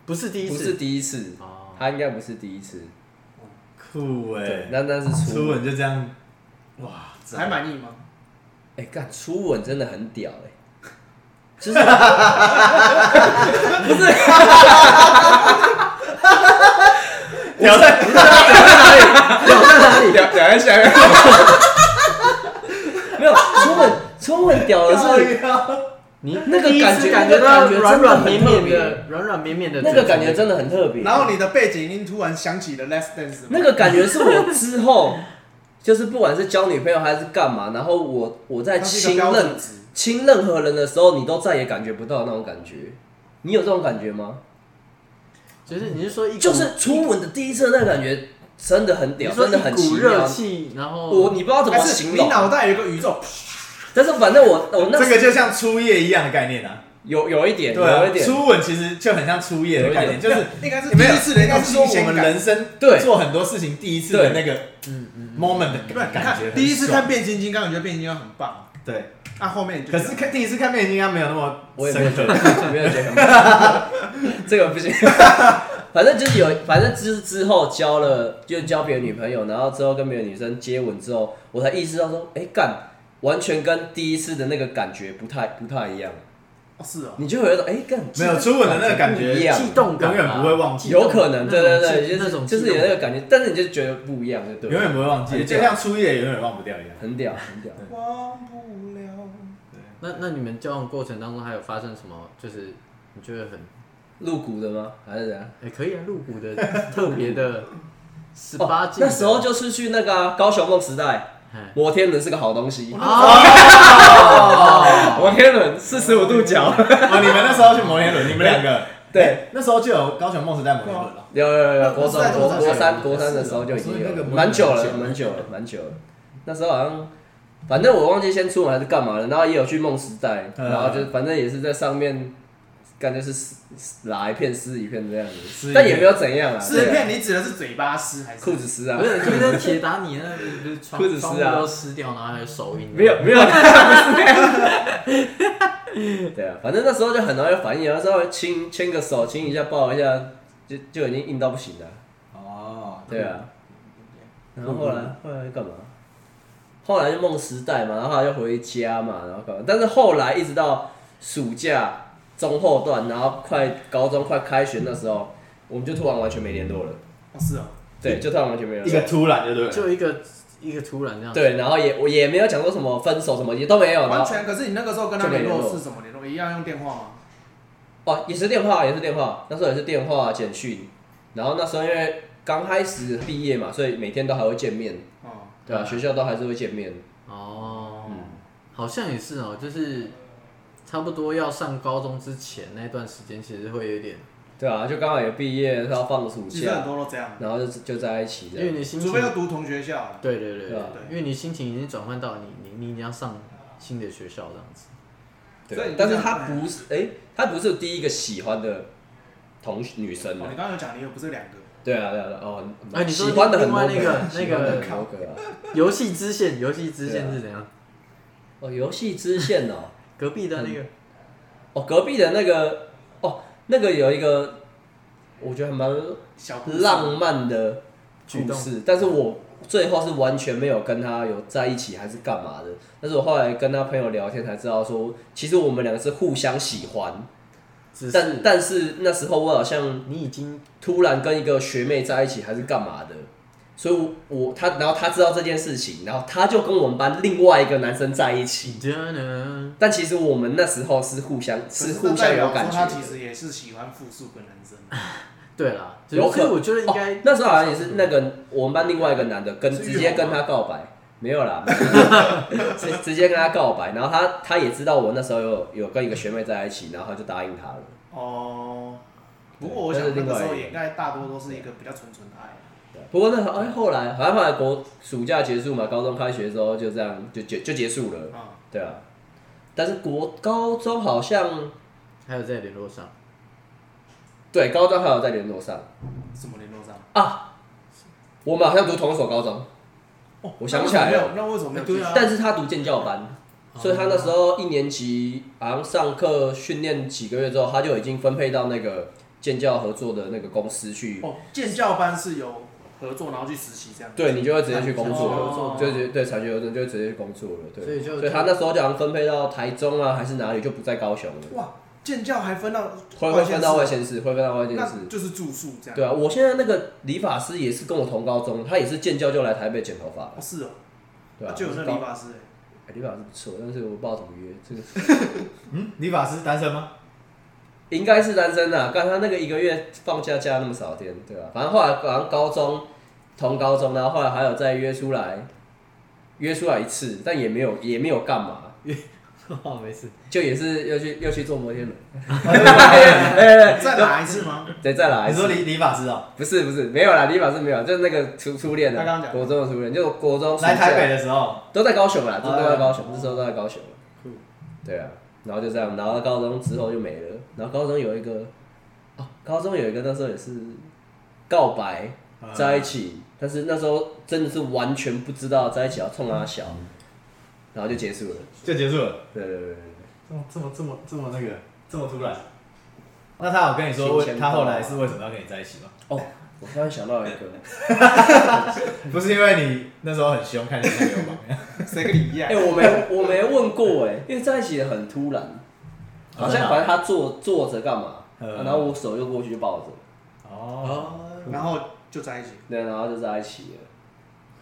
不是第一次，不是第一次，哦，他应该不是第一次，酷对哎，，那那是初初吻。就这样，哇，还满意吗？哎，干初吻真的很屌哎，[laughs] 就是屌在屌在哪里？屌屌在下面。[laughs] 没有初吻，初吻屌的是你那个感觉感觉感觉软软绵真的很特别绵的，软软绵绵的那个感觉真的很特别。然后你的背景音突然响起了《Last Dance》，那个感觉是我之后，就是不管是交女朋友还是干嘛，然后我我在亲任。亲任何人的时候，你都再也感觉不到那种感觉。你有这种感觉吗？就是你是说一就是初吻的第一次那个感觉真的很屌，真的很奇妙。气，然后我你不知道怎么还是形容，你脑袋有一个宇宙，但是反正我我那这个就像初夜一样的概念啊，有有一点，对啊，有一点，初吻其实就很像初夜的概念，就是应该是第没有一次的那种应该是说新鲜感我们人。生对。做很多事情第一次的那个嗯嗯 moment 的对，你看感觉，第一次看变形金刚，你觉得变形金刚很棒，对，啊，后面你就可是看第一次看变形金刚没有那么我也没有深刻，觉得，没有觉得，[laughs] [laughs] 这个不行。反正就是有，反正之之后交了，就交别的女朋友，然后之后跟别的女生接吻之后，我才意识到说，哎、干，完全跟第一次的那个感觉不太不太一样。哦是哦，你就会有一种，哎、干，没有初吻的那个感觉一样，悸动感啊，永远不会忘记有可能，对对对，就是种就是有那个感觉，但是你就觉得不一样，就对，永远不会忘记，就像初夜永远忘不掉一样。很屌，很屌。忘不了。那那你们交往过程当中还有发生什么？就是你觉得很露骨的吗？还是怎样？哎、可以啊，入股的 [laughs] 特别的十八那时候就是去那个啊、高雄梦时代，哎摩天轮是个好东西。哦，[laughs] 摩天轮四十五度角，哦，你们那时候去摩天轮，你们两个对，那时候就有高雄梦时代摩天轮了。有有有有，国中那时代国国三国三的时候就已经有蛮久了，蛮久了，蛮久了。那时候好像，反正我忘记先出门还是干嘛了，然后也有去梦时代，嗯然后就反正也是在上面，感觉是撕拉一片撕一片这样子，撕但也没有怎样啊，撕片，你指的是嘴巴撕还是？裤子撕啊。不，是，就是那铁打你那不是窗裤子撕啊。都撕掉，然后还有手印，没有没有。[laughs] 对啊，反正那时候就很容易有反应，然后稍微亲牵个手，亲一下，抱一下，就就已经硬到不行了。哦，对。啊，然后后来？后来干嘛？后来就梦时代嘛，然后后来就回家嘛，然后干嘛？但是后来一直到暑假中后段，然后快高中快开学那时候，我们就突然完全没联络了。哦是啊，对，就突然完全没联一个。突然就对了。就一个一个突然这样，，对，然后也我也没有讲说什么分手什么，也都没有。然后完全。可是你那个时候跟他联络就没联络是什么联络？一样用电话吗？哦，也是电话，也是电话，那时候也是电话、简讯。然后那时候因为刚开始毕业嘛，所以每天都还会见面，哦，对吧、学校都还是会见面。哦，嗯好像也是哦，就是差不多要上高中之前那段时间，其实会有点，对啊，就刚好也毕业，要放暑其实很假，多都这样，然后就就在一起这。因为你心情除非，要读同学校了。对对对对啊因为你心情已经转换到你你你要上新的学校这样子。所以你，对但是他不是，哎，他不是第一个喜欢的同女生哦，啊你。刚刚有讲你又不是两个，对啊，对啊，对啊哦，哎你说喜欢的很多另外那个喜欢的那个很多个啊。游戏支线，游戏支线是怎样？哦，游戏支线哦，隔壁的那个，哦，隔壁的那个，哦，那个有一个，我觉得还蛮小故事浪漫的举动故事，但是我最后是完全没有跟他有在一起，还是干嘛的？但是我后来跟他朋友聊天才知道说，其实我们两个是互相喜欢，只但是但是那时候我好像你已经突然跟一个学妹在一起，还是干嘛的？所以我，我他，然后他知道这件事情，然后他就跟我们班另外一个男生在一起。但其实我们那时候是互相是互相有感觉的。说他其实也是喜欢复数个男生，对啦，有可所以我觉得应该哦、那时候好像也是那个我们班另外一个男的跟直接跟他告白，没有啦，[laughs] 直直接跟他告白，然后他他也知道我那时候有有跟一个学妹在一起，然后他就答应他了。哦。不过我但想那个时候也应该大多都是一个比较纯纯的爱。不过那哎后来好像后来国暑假结束嘛，高中开学之后就这样就结就结束了，啊，对啊。但是国高中好像还有在联络上，对高中还有在联络上。什么联络上？啊，我们好像读同一所高中，哦我想起来了。那为什么没有？那为什么没有？继续？对啊但是他读建教班，所以他那时候一年级好像上课训练几个月之后，他就已经分配到那个建教合作的那个公司去，哦，建教班是有合作，然后去实习这样。对你就会直接去工作就直接对产学合作就会直接去工作了，对，所以就所以他那时候就好像分配到台中啊还是哪里，就不在高雄了，哇，建教还分到会会分到外县县市，会分到外市，县市。那就是住宿这样。对啊，我现在那个理发师也是跟我同高中，他也是建教就来台北剪头发哦，，是哦，对啊，就有那是理发师哎。哎理发师不错，但是我不知道怎么约，这个 [laughs] 嗯，理发师单身吗？应该是单身啊，刚他那个一个月放假假那么少天，对吧、反正后来好像高中同高中，然后后来还有再约出来，约出来一次，但也没有也没有干嘛，[laughs] 哦，没事，就也是又去又去坐摩天轮，再来一次吗？对，再来一次。你说。理理发师哦，不是不是没有啦，理发师没有，就是那个初初恋的，他刚刚讲国中的初恋，就国中来台北的时候，都在高雄啦，都在高雄，那时候都在高雄。酷。对啊，然后就这样，然后高中之后就没了。然后高中有一个，哦，高中有一个那时候也是告白嗯在一起，但是那时候真的是完全不知道在一起要冲他小，然后就结束了。就结束了。对对对对这么这么这么这么那个这么突然？那他有跟你说他后来是为什么要跟你在一起吗？哦，我突然想到一个，[laughs] 不是因为你那时候很凶，看起来像流氓一样。[laughs] 谁跟你一样哎、？我没我没问过哎，因为在一起也很突然，好像反正他坐坐着干嘛，嗯然后我手又过去就抱着，哦，然后就在一起，对，然后就在一起了。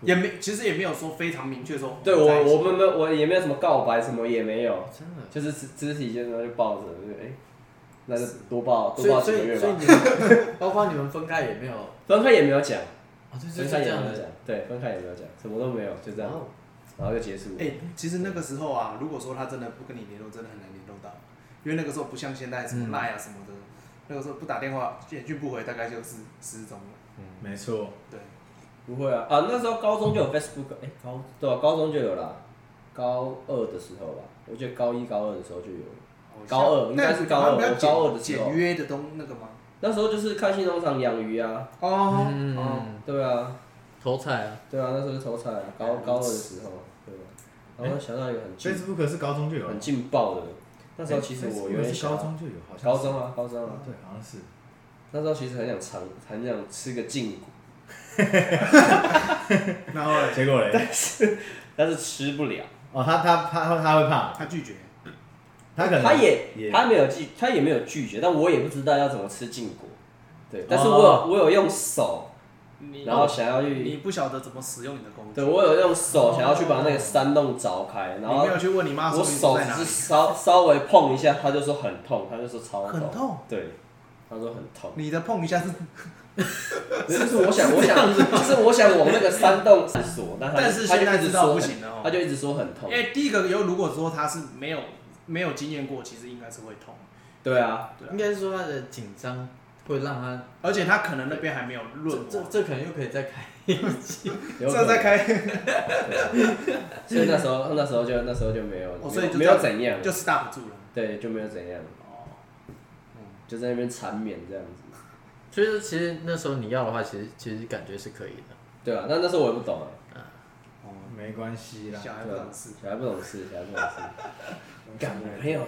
也没其实也没有说非常明确说对我我们没有我也没有什么告白什么也没有，真的。就是肢肢体接触就抱着，就哎、那就多报多所以所几个月以所以吧。你们 [laughs] 包括你们分开也没有，哦，分开也没有讲，对分对这样的。开也没有讲，对，分开也没有讲，什么都没有，就这样，哦。然后就结束了。哎、其实那个时候啊，如果说他真的不跟你联络，真的很难联络到，因为那个时候不像现在什么嗯。Line 啊什么的，那个时候不打电话、简讯不回，大概就是失踪了。没错，对，不会啊，啊那时候高中就有 Facebook，哎、高对啊，高中就有啦，高二的时候吧，我觉得高一高二的时候就有。了。哦高二应该是高二高二的时候。简约的东那个吗？那时候就是开心农场养鱼啊，哦。哦，嗯，对啊，投菜啊，对啊，那时候是投菜啊，高高二的时候，对吧。然后想到一个很劲 Facebook 是高中就有很，劲爆的，那时候其实我有点高中就有，好像高中啊，高中啊，对，好像是。那时候其实很想尝，很想吃个胫骨，[laughs] 然后嘞结果嘞，[laughs] 但是吃不了。哦，他他他他会怕，他拒绝，他可能他也也他没有拒，他也没有拒绝，但我也不知道要怎么吃禁果。对，但是我哦有我有用手，你然后想要去你，不晓得怎么使用你的工具，对我有用手想要去把那个山洞凿开，然你后没有去问你妈说我你手只是里，稍稍微碰一下，他就说很痛，他就说超很痛，对，他说很痛。你的碰一下是，就是我想，我想，就是我想往那个山洞锁，但他但是他就现在知道一直说很不行了哦他就一直说很痛因。为第一个有如果说他是没有没有经验过，其实应该是会痛，对啊，对啊应该是说他的紧张会让他，而且他可能那边还没有这润滑，这这可能又可以再开一集。有可能这在开所以那时候那时候就那时候就没有，哦所以就没这样有怎样，就 stop 住了。对，就没有怎样，哦，就在那边缠绵这样子。所以说，其实那时候你要的话，其实其实感觉是可以的。对啊，那那时候我也不懂啊，哦，没关系啦。小孩不懂事。小孩不懂事，小孩不懂事。干我朋友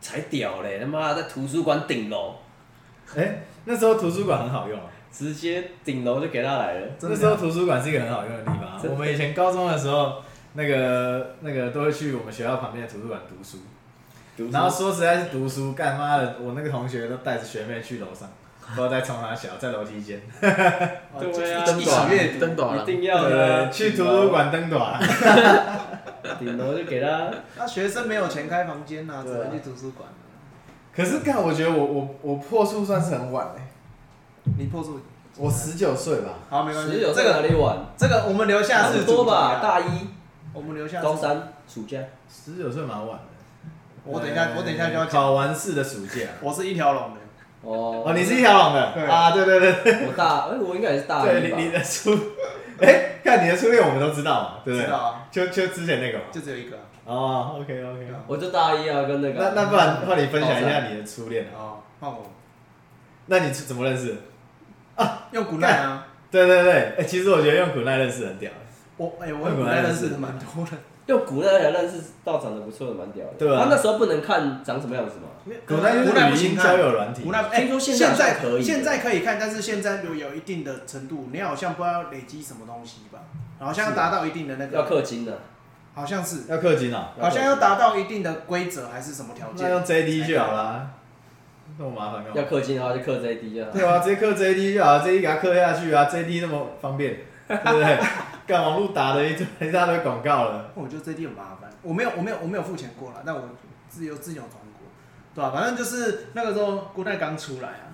才屌嘞，他妈在图书馆顶楼，哎、那时候图书馆很好用啊。直接顶楼就给他来了。那时候图书馆是一个很好用的地方啊。[laughs] 真的我们以前高中的时候，那个那个都会去我们学校旁边的图书馆读书。读书然后说实在是读书，干妈的，我那个同学都带着学妹去楼上，[laughs] 不知道在冲他小，在楼梯间。哦 [laughs] 对啊就一起阅读。一登短了，定要的啊，去图书馆登短。[laughs] 顶楼就给他。[laughs] 那学生没有钱开房间呐，只能去图书馆。可是看，我觉得我我我破处算是很晚嘞、你破处，我十九岁吧。好没关系。十九在这个哪里玩？这个我们留下差是多吧，大一、我们留下高。三暑假。十九岁蛮晚的。我等一下，我等一下就要讲。考完试的暑假。我是一条龙的，哦哦，你是一条龙的对啊？对对对对，我大，哎，我应该也是大对一吧你你的初，哎，看你的初恋我们都知道嘛，对不对知道？啊，就就之前那个嘛。就只有一个啊。哦，OK OK。我就大一啊，跟那个。那那不然换你分享一下你的初恋啊？哦，换我。那你怎么认识？啊用古奈啊，对对对，哎，其实我觉得用古奈认识很屌。我哎，我用古奈认识的蛮多的。用古代来认识到长得不错的，蛮屌的。对啊他那时候不能看长什么样子嘛。古代就是古代不语音行看交友软体古。代哎，听说现现在好像可以现在可以看，但是现在有有一定的程度，你好像不知道累积什么东西吧？好像要达到一定的那要个，氪金的。好像是，要氪金啊？好像要达到一定的规则还是什么条件？那用 JD 就好啦。那么麻烦干嘛？要氪金的话就氪 JD 就好。对啊，直接氪 JD 就好，JD 给它氪下去啊，JD 那么方便，对不对？[laughs] 干网络打了一堆一大堆广告了。我觉得这一点很麻烦。我没有，我没有，我没有付钱过了，但我自由自由转过，对吧、反正就是那个时候姑奈刚出来啊，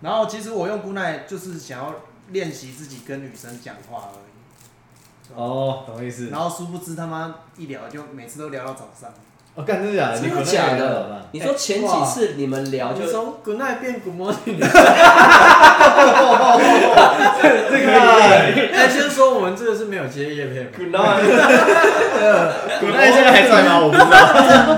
然后其实我用姑奈就是想要练习自己跟女生讲话而已。哦，懂意思。然后殊不知他妈一聊就每次都聊到早上，哦，干真的假的？真的你假的？你说前几次你们聊就你从 Good night 变 Good [laughs] morning，这可以。哎，先说我们这个是没有接叶片嘛？Good night。古奈现在还在吗？我不知道。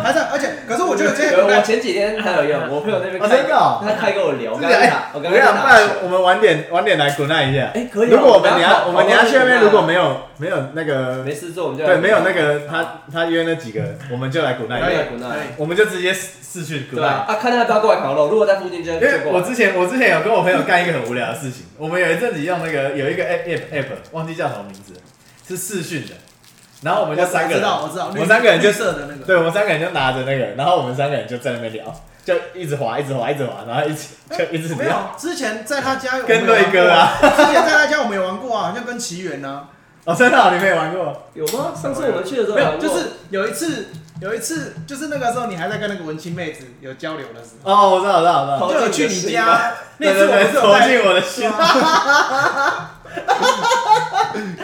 还在而且可是我觉得这些有我前几天还有用，我朋友那边真的哦。他开跟我聊，我刚刚，我刚我跟你讲，不刚打球。然我们晚点晚点来古奈一下。哎，可以啊。如果我们等下我们等下去那边如果没有没有那个没事做，我们就对没有那个他他约那几个，我们就来古奈一下，可以啊，Good night。以我们就直接视讯古奈。对啊，啊，看他要不要过来烤肉，如果在附近就因就过我之前我之前有跟我朋友干一个很无聊的事情，我们有一阵子用那个有一个 app app app 忘记叫什么名字，是视讯的，然后我们就三个人，我知道我知道，我们三个人就设的那个，对，我们三个人就拿着那个，然后我们三个人就在那边聊，就一直滑，一直滑，一直滑，然后一直就一直没有聊。，之前在他家跟瑞哥啊，之前在他家我们有玩过啊，好像跟奇缘呢，哦，真的哦、你没有玩过？有吗？上次我们去的时候没有，玩过就是有一次有一次就是那个时候你还在跟那个文青妹子有交流的时候，哦，我知道，我知道，我知道。就有去你家，[laughs] 那对对对，次我们是有走带进我的心。[laughs]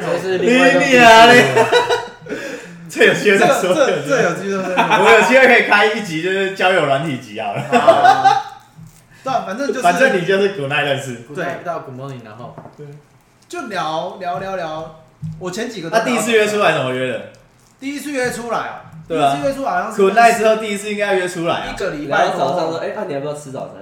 这是你另外一个你啊你！这有机会这个再说。这这有机会再说。[laughs] 我们有机会可以开一集，就是交友软体集好了。啊对啊，反正就是反正你就是古奈认识。Night 到 Good morning，然后就聊聊聊聊。我前几个都他第一次约出来怎么约的？第一次约出来啊，第对啊。一次约出来好像是古奈之后第一次应该要约出来啊。一个礼然拜后早上说，后，哎，啊，你要不要吃早餐？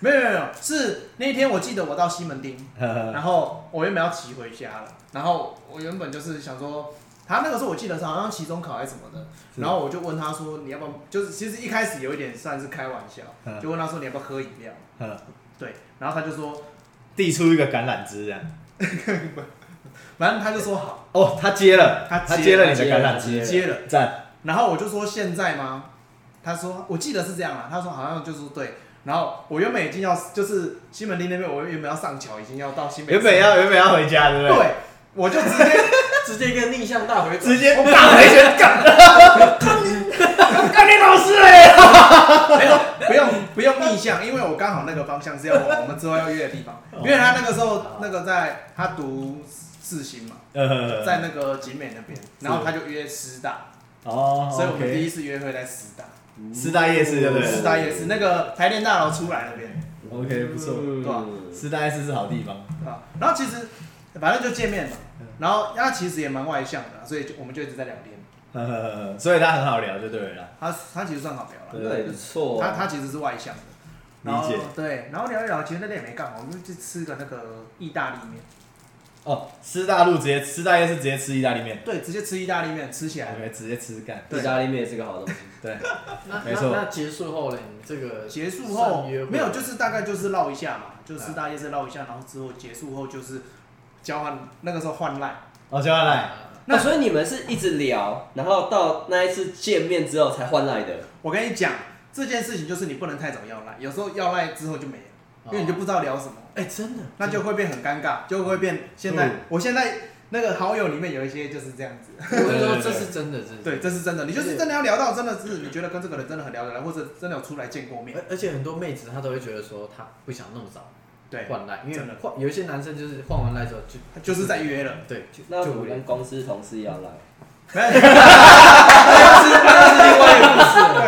没有没有没有，是那一天我记得我到西门町，[laughs] 然后我原本要骑回家了，然后我原本就是想说，他那个时候我记得是好像期中考还是什么的，是。然后我就问他说你要不要，就是其实一开始有一点算是开玩笑，[laughs] 嗯。就问他说你要不要喝饮料，呵 [laughs] 对，然后他就说，递出一个橄榄枝这样。反正他就说好，哦，他接了，他接他接了你的橄榄枝，接了，赞。然后我就说现在吗？他说我记得是这样啊，他说好像就是对。然后我原本已经要就是西门町那边，我原本要上桥，已经要到西北。原本要原本要回家，对不对？对，我就直接 [laughs] 直接一个逆向大回转，直接我大回旋干。干你老师哎！[laughs] 没有不用不用逆向，因为我刚好那个方向是要往 [laughs] 我们之后要约的地方。因为他那个时候那个在他读四星嘛，呃，在那个景美那边，然后他就约师大，哦，所以我们第一次约会在师大，师大夜市对不对？师大夜市那个台电大楼出来那边，OK 不错，嗯对吧师大夜市是好地方。啊，然后其实反正就见面嘛，然后他其实也蛮外向的，所以就我们就一直在聊天。呵呵呵所以他很好聊就对了啦。他他其实算好聊了，对不错啊。他他其实是外向的。然后理解对，然后聊一聊，其实那天也没干嘛，我们就去吃个那个意大利面，哦，吃大陆直接吃大夜市直接吃意大利面。对，直接吃意大利面，吃起来，OK 直接吃干。对。意大利面也是个好东西。对，那没错。那那结束后呢？你这个结束后算约会？没有，就是大概就是绕一下嘛，就师大夜是绕一下，然后之后结束后就是交换，那个时候换赖，哦，交换赖，那所以你们是一直聊，然后到那一次见面之后才换赖的。我跟你讲这件事情，就是你不能太早要赖，有时候要赖之后就没了，因为你就不知道聊什么，哎，真的，那就会变很尴尬，就会变现在嗯。我现在那个好友里面有一些就是这样子。我跟你说这是真的，这是对，这是真的，你就是真的要聊到，真的是你觉得跟这个人真的很聊得来，或者真的有出来见过面，而而且很多妹子她都会觉得说她不想那么早对，换赖，因为换有一些男生就是换完赖之后就他就是在约了。对，就那我跟公司同事也要来，[laughs] 对，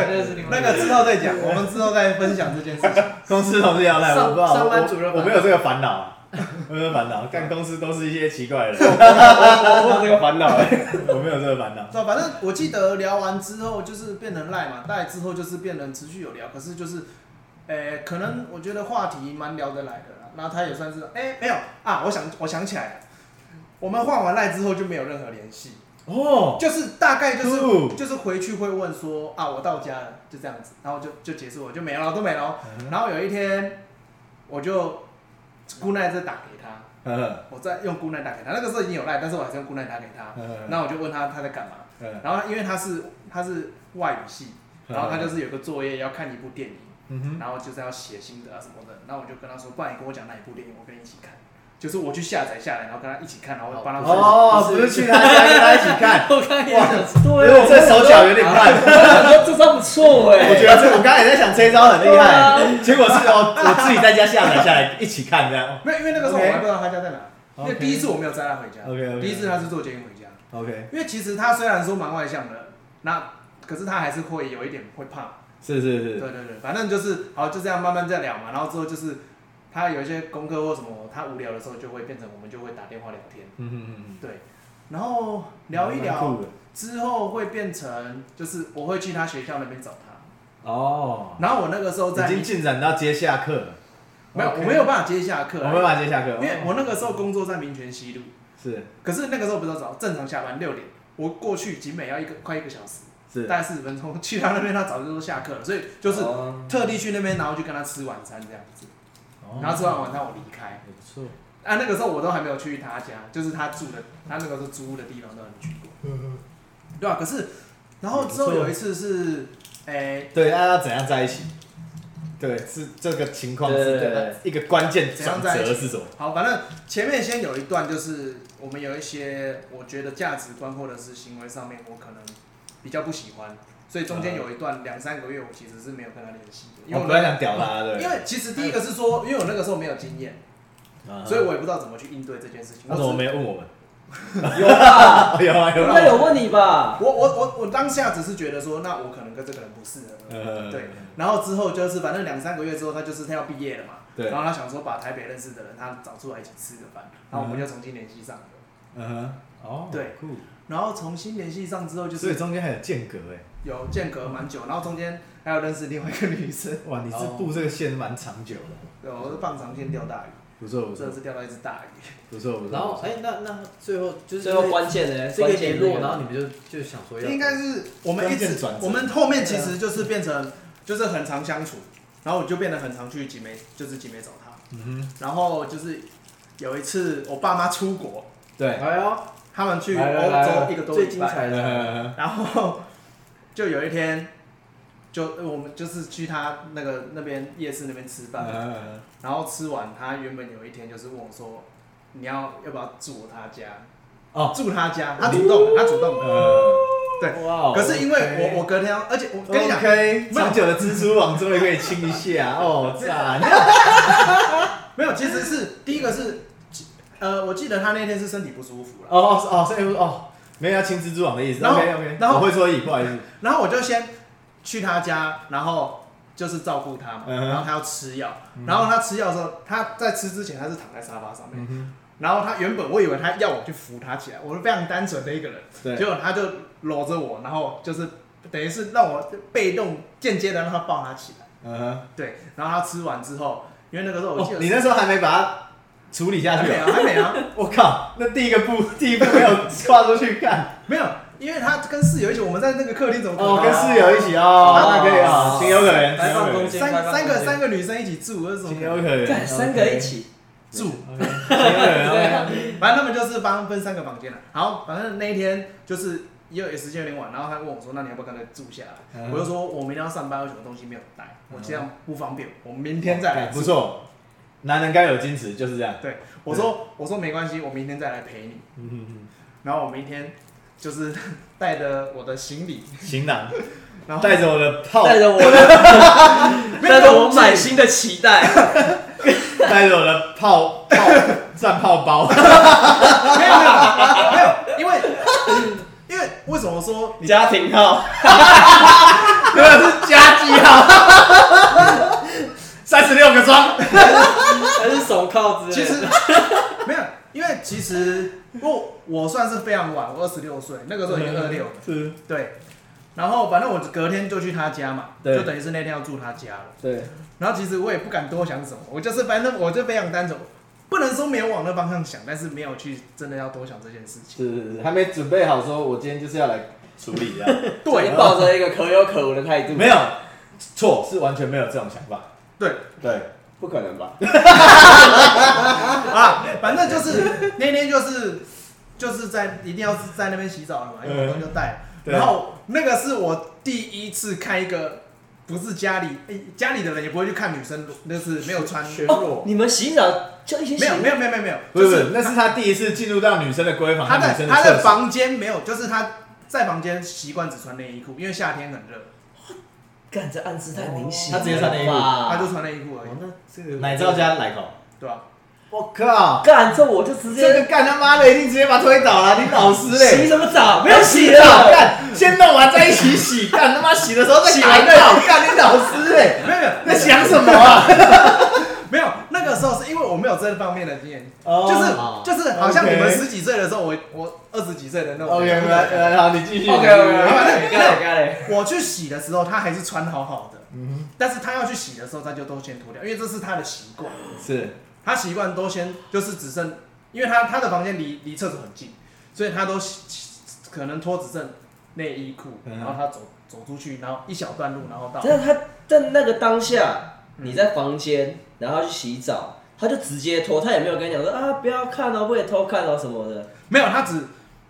那是另外那个之后再讲，我们之后再分享这件事情。公司同事要来，我不知道，上班族的我没有这个烦恼啊，我没有烦恼，干公司都是一些奇怪的人，[laughs] 我有这个烦恼哎。[laughs] 我没有这个烦恼。反正我记得聊完之后就是变成赖嘛，赖之后就是变成持续有聊，可是就是，诶、可能我觉得话题蛮聊得来的啦。然后他也算是，哎、没有啊，我想我想起来了，我们换完赖之后就没有任何联系，哦，就是大概就是、酷。就是回去会问说啊，我到家了，就这样子，然后就就结束了，就没了，都没了。然后有一天我就姑奶在打给他，呵我在用姑奶打给他，那个时候已经有赖，但是我还是用姑奶打给他。呵然后我就问他他在干嘛，呵然后因为他是他是外语系，然后他就是有个作业要看一部电影，然后就是要写心得啊什么的，然后我就跟他说，不然你跟我讲哪一部电影，我跟你一起看，就是我去下载下来，然后跟他一起看，然后帮他分析。哦，不是去他家跟他一起看，[laughs] 我刚刚也想说因为这手脚有点慢。这招不错哎。我觉得这我刚才也在想这一招很厉害啊，结果是哦，我自己在家下载下来一起看这样。没有，因为那个时候我还不知道他家在哪，因为第一次我没有载他回家 OK，OK 第一次他是坐捷运回家，OK，因为其实他虽然说蛮外向的，那可是他还是会有一点会怕。是是是，对对对，反正就是好，就这样慢慢再聊嘛。然后之后就是他有一些功课或什么，他无聊的时候就会变成我们就会打电话聊天，嗯嗯嗯对。然后聊一聊之后会变成，就是我会去他学校那边找他。哦，然后我那个时候在已经进展到接下课了，没有我没有办法接下课。我没有办法接下课，因为我那个时候工作在民权西路，是。可是那个时候不是早正常下班六点，我过去景美要一个快一个小时，是。大概四十分钟，去他那边他早就都下课了，所以就是哦。特地去那边，然后去跟他吃晚餐这样子。然后吃完晚餐我离开。也不错，啊，那个时候我都还没有去他家，就是他住的，他那个时候租屋的地方都还没去过。对啊，可是，然后之后有一次是，诶、对，那要怎样在一起？对，是这个情况是一个关键转折是什么？好，反正前面先有一段，就是我们有一些我觉得价值观或者是行为上面，我可能比较不喜欢，所以中间有一段两三个月，我其实是没有跟他联系的，因为我我本来想屌他的，因为其实第一个是说，因为我那个时候没有经验，啊所以我也不知道怎么去应对这件事情。他怎么没有问我们？有 [laughs] 吧？有啊有应啊该有问你吧？我我我我当下只是觉得说，那我可能跟这个人不适合。呃对，然后之后就是反正两三个月之后，他就是他要毕业了嘛，对然后他想说把台北认识的人他找出来一起吃个饭，然后我们就重新联系上了。嗯哼，哦，对，然后重新联系上之后，就是所以中间还有间隔哎，有间隔蛮久，然后中间还有认识另外一个女生，哇，你是布这个线蛮长久的，对，我是放长线钓大鱼，不错不错。这次钓到一只大鱼。不错不错，然后哎，那那最后就是最后关键的这个关键联络，然后你们就就想说要应该是我们一直我们后面其实就是变成就是很常相处，然后我就变得很常去集美，就是集美找他，嗯哼。然后就是有一次我爸妈出国，哼，对，哎呦，他们去欧洲一个多最礼拜，精彩的，呃然后就有一天，就我们就是去他那个那边夜市那边吃饭，呃然后吃完，他原本有一天就是问我说，你要要不要住他家？哦。住他家，他主动的，他主动。的。呃，对。哇哦，可是因为我我隔天要，而且我跟你讲，OK，长久的蜘蛛网终于可以清一下哦，[laughs] 赞，没有，其实是第一个是，呃，我记得他那天是身体不舒服了，哦哦哦，所以哦，没有要亲蜘蛛网的意思。然后 OK OK，然后我会错意，不好意思。然后我就先去他家，然后就是照顾他嘛，嗯然后他要吃药，然后他吃药的时候，他在吃之前他是躺在沙发上面，嗯然后他原本我以为他要我去扶他起来，我是非常单纯的一个人，对。结果他就搂着我，然后就是等于是让我被动间接的让他抱他起来，嗯哼，对，然后他吃完之后，因为那个时候我记哦得，你那时候还没把它处理下去了。还没啊，还没啊，[laughs] 我靠，那第一个步，[laughs] 第一步没有跨出去看。没有，因为他跟室友一起，我们在那个客厅怎么可能哦，跟室友一起哦，那可以啊，情有可原，开放空间三三个三个女生一起住，这种情有可原，干三个一起，住。[laughs] 情有可原，OK。反正他们就是分分三个房间了。好，反正那一天就是也有时间有点晚，然后他问我说：“那你要不要跟他住下来？”嗯我就说：“我明天要上班，有什么东西没有带，我这样不方便，我们明天再来。”不。错，男人该有矜持，就是这样。对，我说我说没关系，我明天再来陪你。嗯然后我明天就是 [laughs] 带着我的行李，行囊，然后带着我的炮，带着我的 [laughs] [laughs] 带着我满心的期待，带着我的炮炮战炮包。没有没有没有，因为因为为什么说家庭号，那个是加几号？三十六个装。[laughs] 还是手铐之类的？其实没有，因为其实我我算是非常晚，我二十六岁，那个时候已经二六了，是，对。然后反正我隔天就去他家嘛，对就等于是那天要住他家了。对，然后其实我也不敢多想什么，我就是反正我就非常单纯，不能说没有往那方向想，但是没有去真的要多想这件事情。是是是，还没准备好说，我今天就是要来处理这样。对你 [laughs] 抱着一个可有可无的态度，没有错，是完全没有这种想法。对对，不可能吧？[laughs] 啊，反正就是那天就是就是在一定要是在那边洗澡了嘛，因为我东西就带。对然后那个是我第一次看一个不是家里、诶家里的人也不会去看女生，那是没有穿全哦，，你们洗澡就一起洗？没有没有没有没有没有，不是，就是那是他第一次进入到女生的闺房，他和女在他的。房间没有，就是他在房间习惯只穿内衣裤，因为夏天很热，干这暗示太明显了吧，他直接穿内衣裤他就穿内衣裤而已，哦那这个奶罩加奶口。对吧？我靠，干这我就直这个接干他妈的一定直接把他推倒了，你老师洗嘞！什么澡？没有洗澡，的，干先弄完再一起洗，干他妈洗的时候再洗完再洗，干你老师嘞！没有没有在想什么啊？[laughs] 没有，那个时候是因为我没有这方面的经验，哦。就是就是好像你们 OK 十几岁的时候，我我二十几岁的那种。OK，来来，好，你继续。OK OK，我去洗的时候，他还是穿好好的，嗯但是他要去洗的时候，他就都先脱掉，因为这是他的习惯。是，他习惯都先就是只剩，因为他他的房间离离厕所很近，所以他都洗可能脱只剩内衣裤，嗯。然后他走走出去，然后一小段路，然后到。但是他在那个当下，嗯。你在房间，然后去洗澡，他就直接脱，他也没有跟你讲说啊不要看哦，不可以偷看哦什么的。没有，他只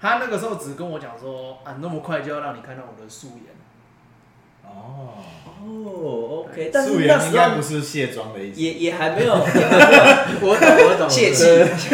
他那个时候只跟我讲说啊，那么快就要让你看到我的素颜。哦，哦，OK，但素是那时颜应该不是卸妆的意思，也也还没有，也还没有我懂 [laughs] 我懂，泄气。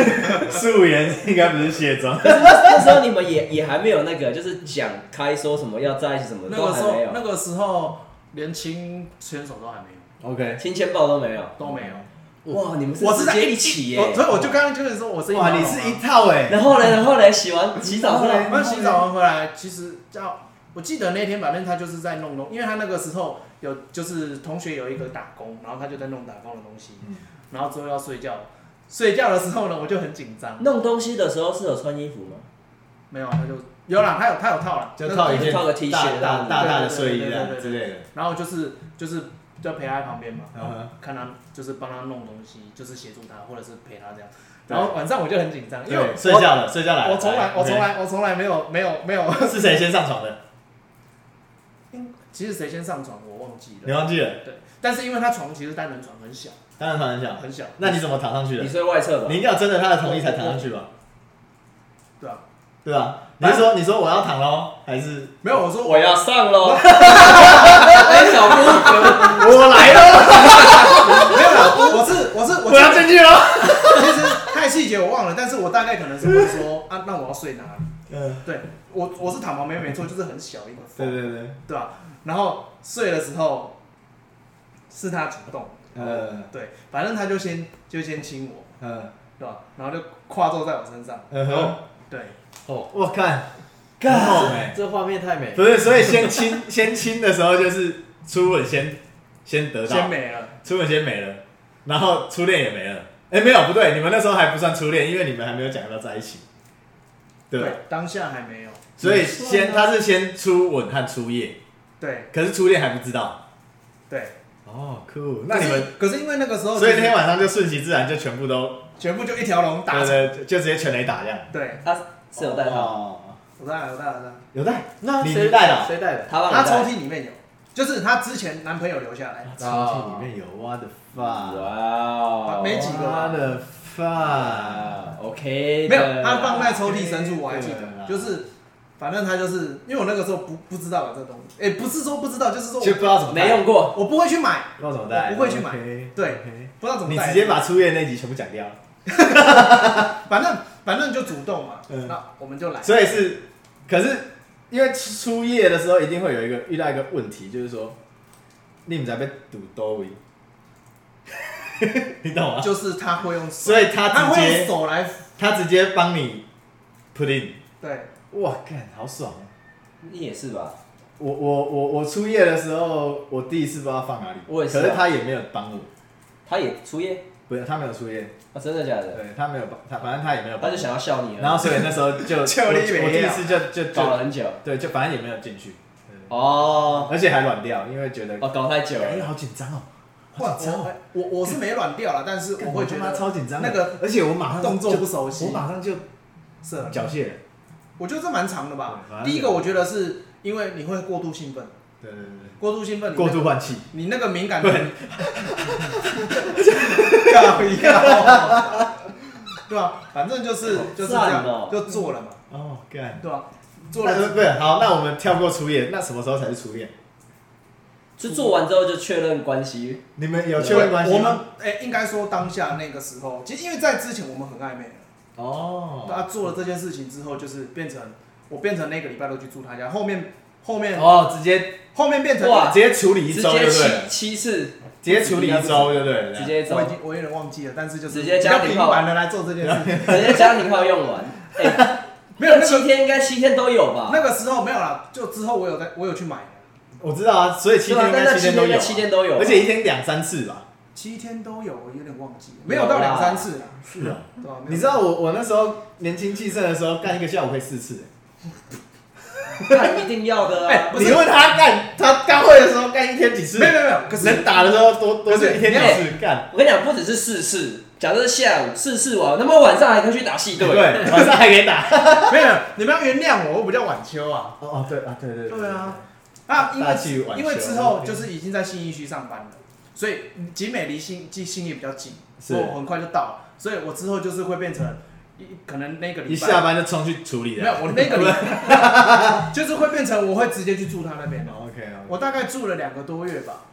[laughs] 素颜应该不是卸妆。那时候你们也也还没有那个，就是讲开说什么要在一起什么那个时候都还没有，那个时候连亲牵手都还没有，OK，亲签报都没有。都没有。哇，你们是我是在直接一起耶我！所以我就刚刚跟你说，我是哇，你是一套哎，然后呢，然后呢，洗完洗澡后来我们洗澡完回来，其实叫我记得那天反正他就是在弄弄，因为他那个时候有就是同学有一个打工，然后他就在弄打工的东西，嗯然后之后要睡觉，睡觉的时候呢，我就很紧张，弄东西的时候是有穿衣服吗？没有他就有啦，他有他有套了，就套一件套个 T 恤大大的睡衣之类的。然后就是就是就陪他在旁边嘛，然后看他就是帮他弄东西，就是协助他或者是陪他这样，然后晚上我就很紧张，因为睡觉了，睡觉来了。我从来我从来我从来没有没有没有，[laughs] 是谁先上床的？其实谁先上床我忘记了你了，忘记了？对，但是因为他床其实单人床很小单人床很小。很小，那你怎么躺上去的你？睡外侧吧你？一定要征得他的同意才躺上去吧？对啊，对吧？你是说你说我要躺喽，还是没有我说我要上喽！[laughs] 哎，小姑，我来喽？没有啦，我是我是我我要进去喽？其实太细节我忘了，但是我大概可能是会说啊，那我要睡哪里？嗯，对我我是躺旁边没错，就是很小一个缝，对对对，对吧？然后睡的时候是他主动，嗯对，反正他就先就先亲我，嗯对吧？然后就跨坐在我身上，嗯哼，对，哦，我看很猛哎，这画面太美不。是，所以先亲 [laughs] 先亲的时候就是初吻先先得到，先没了，初吻先没了，然后初恋也没了。哎、没有不对，你们那时候还不算初恋，因为你们还没有讲到在一起，对吧？当下还没有，所以先他是先初吻和初夜，对可是初恋还不知道。对。哦，酷。那你们，可是可是因为那个时候，所以那天晚上就顺其自然，就全部都，全部就一条龙打成，对对，就就直接全雷打这样。对，他是有带套，哦，我带了我带了我带。了，有带，你那谁你带的哦。谁带的？他。抽屉里面有，就是他之前男朋友留下来，抽屉里面有我的发，哇哦，没几个我的发，啊，OK，没有，他放在抽屉深处，我还记得，就是反正他就是因为我那个时候不不知道有这东西，哎，不是说不知道，就是说就不知道怎么带。没用，过，我不会去买，不知道怎么带，我不会去买。OK，对 OK 不知道怎么带，你直接把初夜那集全部讲掉，[laughs] 反正反正就主动嘛。嗯，那我们就来，所以是，可是因为初夜的时候一定会有一个遇到一个问题，就是说你们在被堵多位，[laughs] 你懂吗？就是他会用手，所以他他会用直接手来，他直接帮你 put in，对，哇，干好爽啊！你也是吧？我我我我初夜的时候，我第一次不知道放哪里，我也是啊。可是他也没有帮我，他也初夜不是他没有初夜，啊，真的假的？对他没有帮他，反正他也没有帮，他就想要笑你了，然后所以那时候就 [laughs] 就我你没我第一次就就就搞了很久。对，就反正也没有进去，哦，而且还软掉，因为觉得哦，搞太久了。哎、了。好紧张哦，哇我我是没软掉了，但是我会觉得超紧张，那个而且我马上动作不熟悉。我马上就是，缴械，我觉得这蛮长的吧。第一个我觉得是因为你会过度兴奋，对对对过度兴奋，对，过度换气，你那个敏感对度，搞一样，对吧？反正就是好就是这样就做了嘛，哦，干，对吧？做了不是好，那我们跳过初恋，那什么时候才是初恋？是做完之后就确认关系，你们有确认关系我们吗？哎，应该说当下那个时候，其实因为在之前我们很暧昧了，哦，他做了这件事情之后，就是变成我变成那个礼拜都去住他家，后面后面哦，直接后面变成哇直接处理一直接周就对了，七七次，直接处理一周对不对了，直接走我已，经我有点忘记了，但是就是直接比较频家庭号繁的来做这件事情。[laughs] 直接家庭号用完。[laughs] 哎，没有那个七天应该七天都有吧？那个时候没有啦，就之后我有在我有去买，我知道啊，所以七天应该七天都有啊，七天都有，而且一天两三次吧。七天都有，我有点忘记了，没有到两三次啦，是啊，对吧？没有你知道我我那时候年轻气盛的时候，干一个下午可以四次欸。那一定要的啊！哎你问他干，他刚会的时候干一天几次？没有没有没有，可是能打的时候多多可是是一天几哎次干。我跟你讲，不只是四次，假设是下午四次完，那么晚上还可以去打戏队。对，晚上还可以打。[laughs] 没有，你们要原谅我，我比较晚秋啊。哦哦，对啊，对对对啊，啊，因为因为之后就是已经在信义区上班了，所以集美离信离信义比较近，是我很快就到了，所以我之后就是会变成一可能那个礼拜。一下班就冲去处理了。没有，我那个礼拜。[laughs] 就是会变成我会直接去住他那边。OK 我大概住了两个多月吧，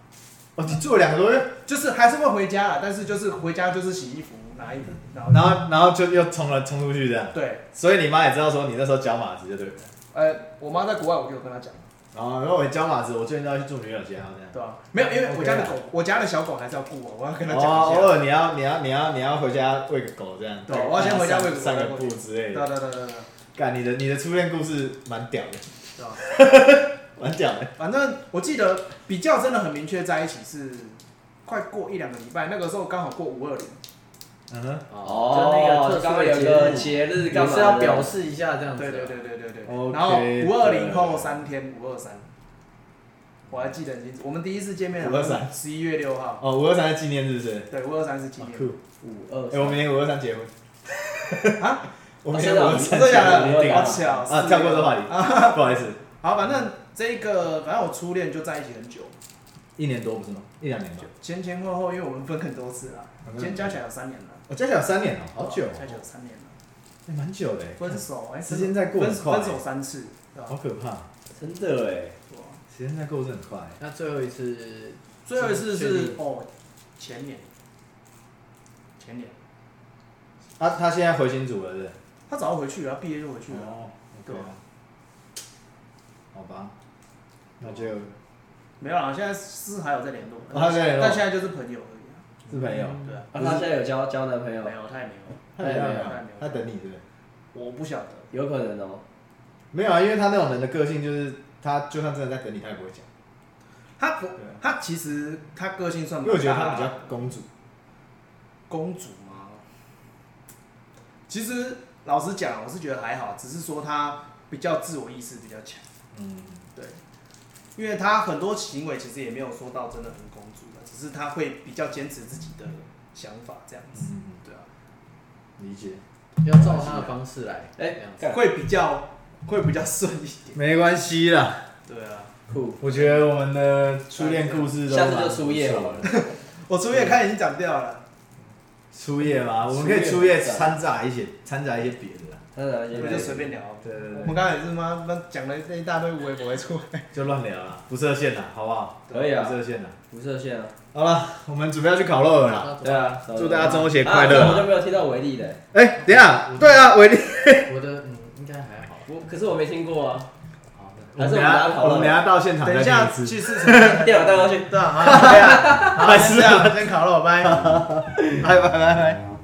哦，你住了两个多月，就是还是会回家啦，但是就是回家就是洗衣服拿衣服，然后然后然后就又冲了冲出去这样，对，所以你妈也知道说你那时候脚马子就对不对。呃，我妈在国外，我就有跟她讲，然后然后我教马子，我最近都要去住女友家这样。对啊？没有，因为我家的狗，我家的小狗还是要顾我，我要跟她哦，讲偶一下。尔你要你要你要你要回家喂个狗这样。对我要先回家喂个狗散个步之类对的。对对对对，干你的你的初恋故事蛮屌的，对吧？[laughs] 蛮屌的。反正我记得比较真的很明确在一起是快过一两个礼拜，那个时候刚好过五二零，嗯哼。哦，就那个特殊刚刚有的个节日？也是要表示一下这样子。对对对对对对。然后五二零后三天，五二三，我还记得很清楚。我们第一次见面五二三十一月六号，哦，五二三是纪念日是不是？对，五二三是纪念。酷。五二哎，我明年五二三结婚。啊？[laughs] 我明年五二三真的假的？没有好巧啊，跳过这个话题，不好意思。好，反正这个，反正我初恋就在一起很久，一年多不是吗？一两年吧。前前后后，因为我们分很多次啦，嗯先加起来有三年了，我加起来有三年了，好久哦，加起来有三年了。哎蛮久的哎。分手，哎，时间在过分很快分手三次，好可怕，真的哎，对吧时间在过得很快。那最后一次，最后一次是哦，前年，前年，他他现在回新竹了，是不是？他早就回去了，他毕业就回去了。哦，对啊。好吧，那就没有啊，现在是还有在联络，哦还在联络但现在就是朋友而已啊。是朋友。对啊，那他现在有交交男朋友没？有，他也没有，他也没有他等你对不对？我不晓得，有可能哦。没有啊，因为他那种人的个性就是，他就算真的在等你，他也不会讲，他不对啊，他其实他个性算因为我觉得他比较公主。公主吗？其实老实讲，我是觉得还好，只是说他比较自我意识比较强，嗯，对，因为他很多行为其实也没有说到真的很公主的，只是他会比较坚持自己的想法这样子，嗯。对啊，理解。要照他的方式来，哎会比较会比较顺一点，没关系啦，对啊。酷，我觉得我们的初恋故事都下次就蛮初夜好了。[laughs] 我初夜看已经讲掉了，初夜嘛，我们可以初夜掺杂一些掺杂一些别的。啦。当然也我们就随便聊。对对对我们，刚才也是妈妈讲了那一大堆无微不会出来，就乱聊啦，不设限啦，好不好？可以啊不设限啦。不设限啊。好了，我们准备要去烤肉了啦。对啊，祝大家中秋节快乐啊我就没有听到维力的，哎，等一下，对啊，伟力，我的嗯应该还好。我可是我没听过啊。好我们等还是我们拿下烤肉我们等下到现场再等一下。去市场。[laughs] 电脑带过去。对啊，好，[laughs] 好，先这样，先烤肉，拜，拜拜拜拜。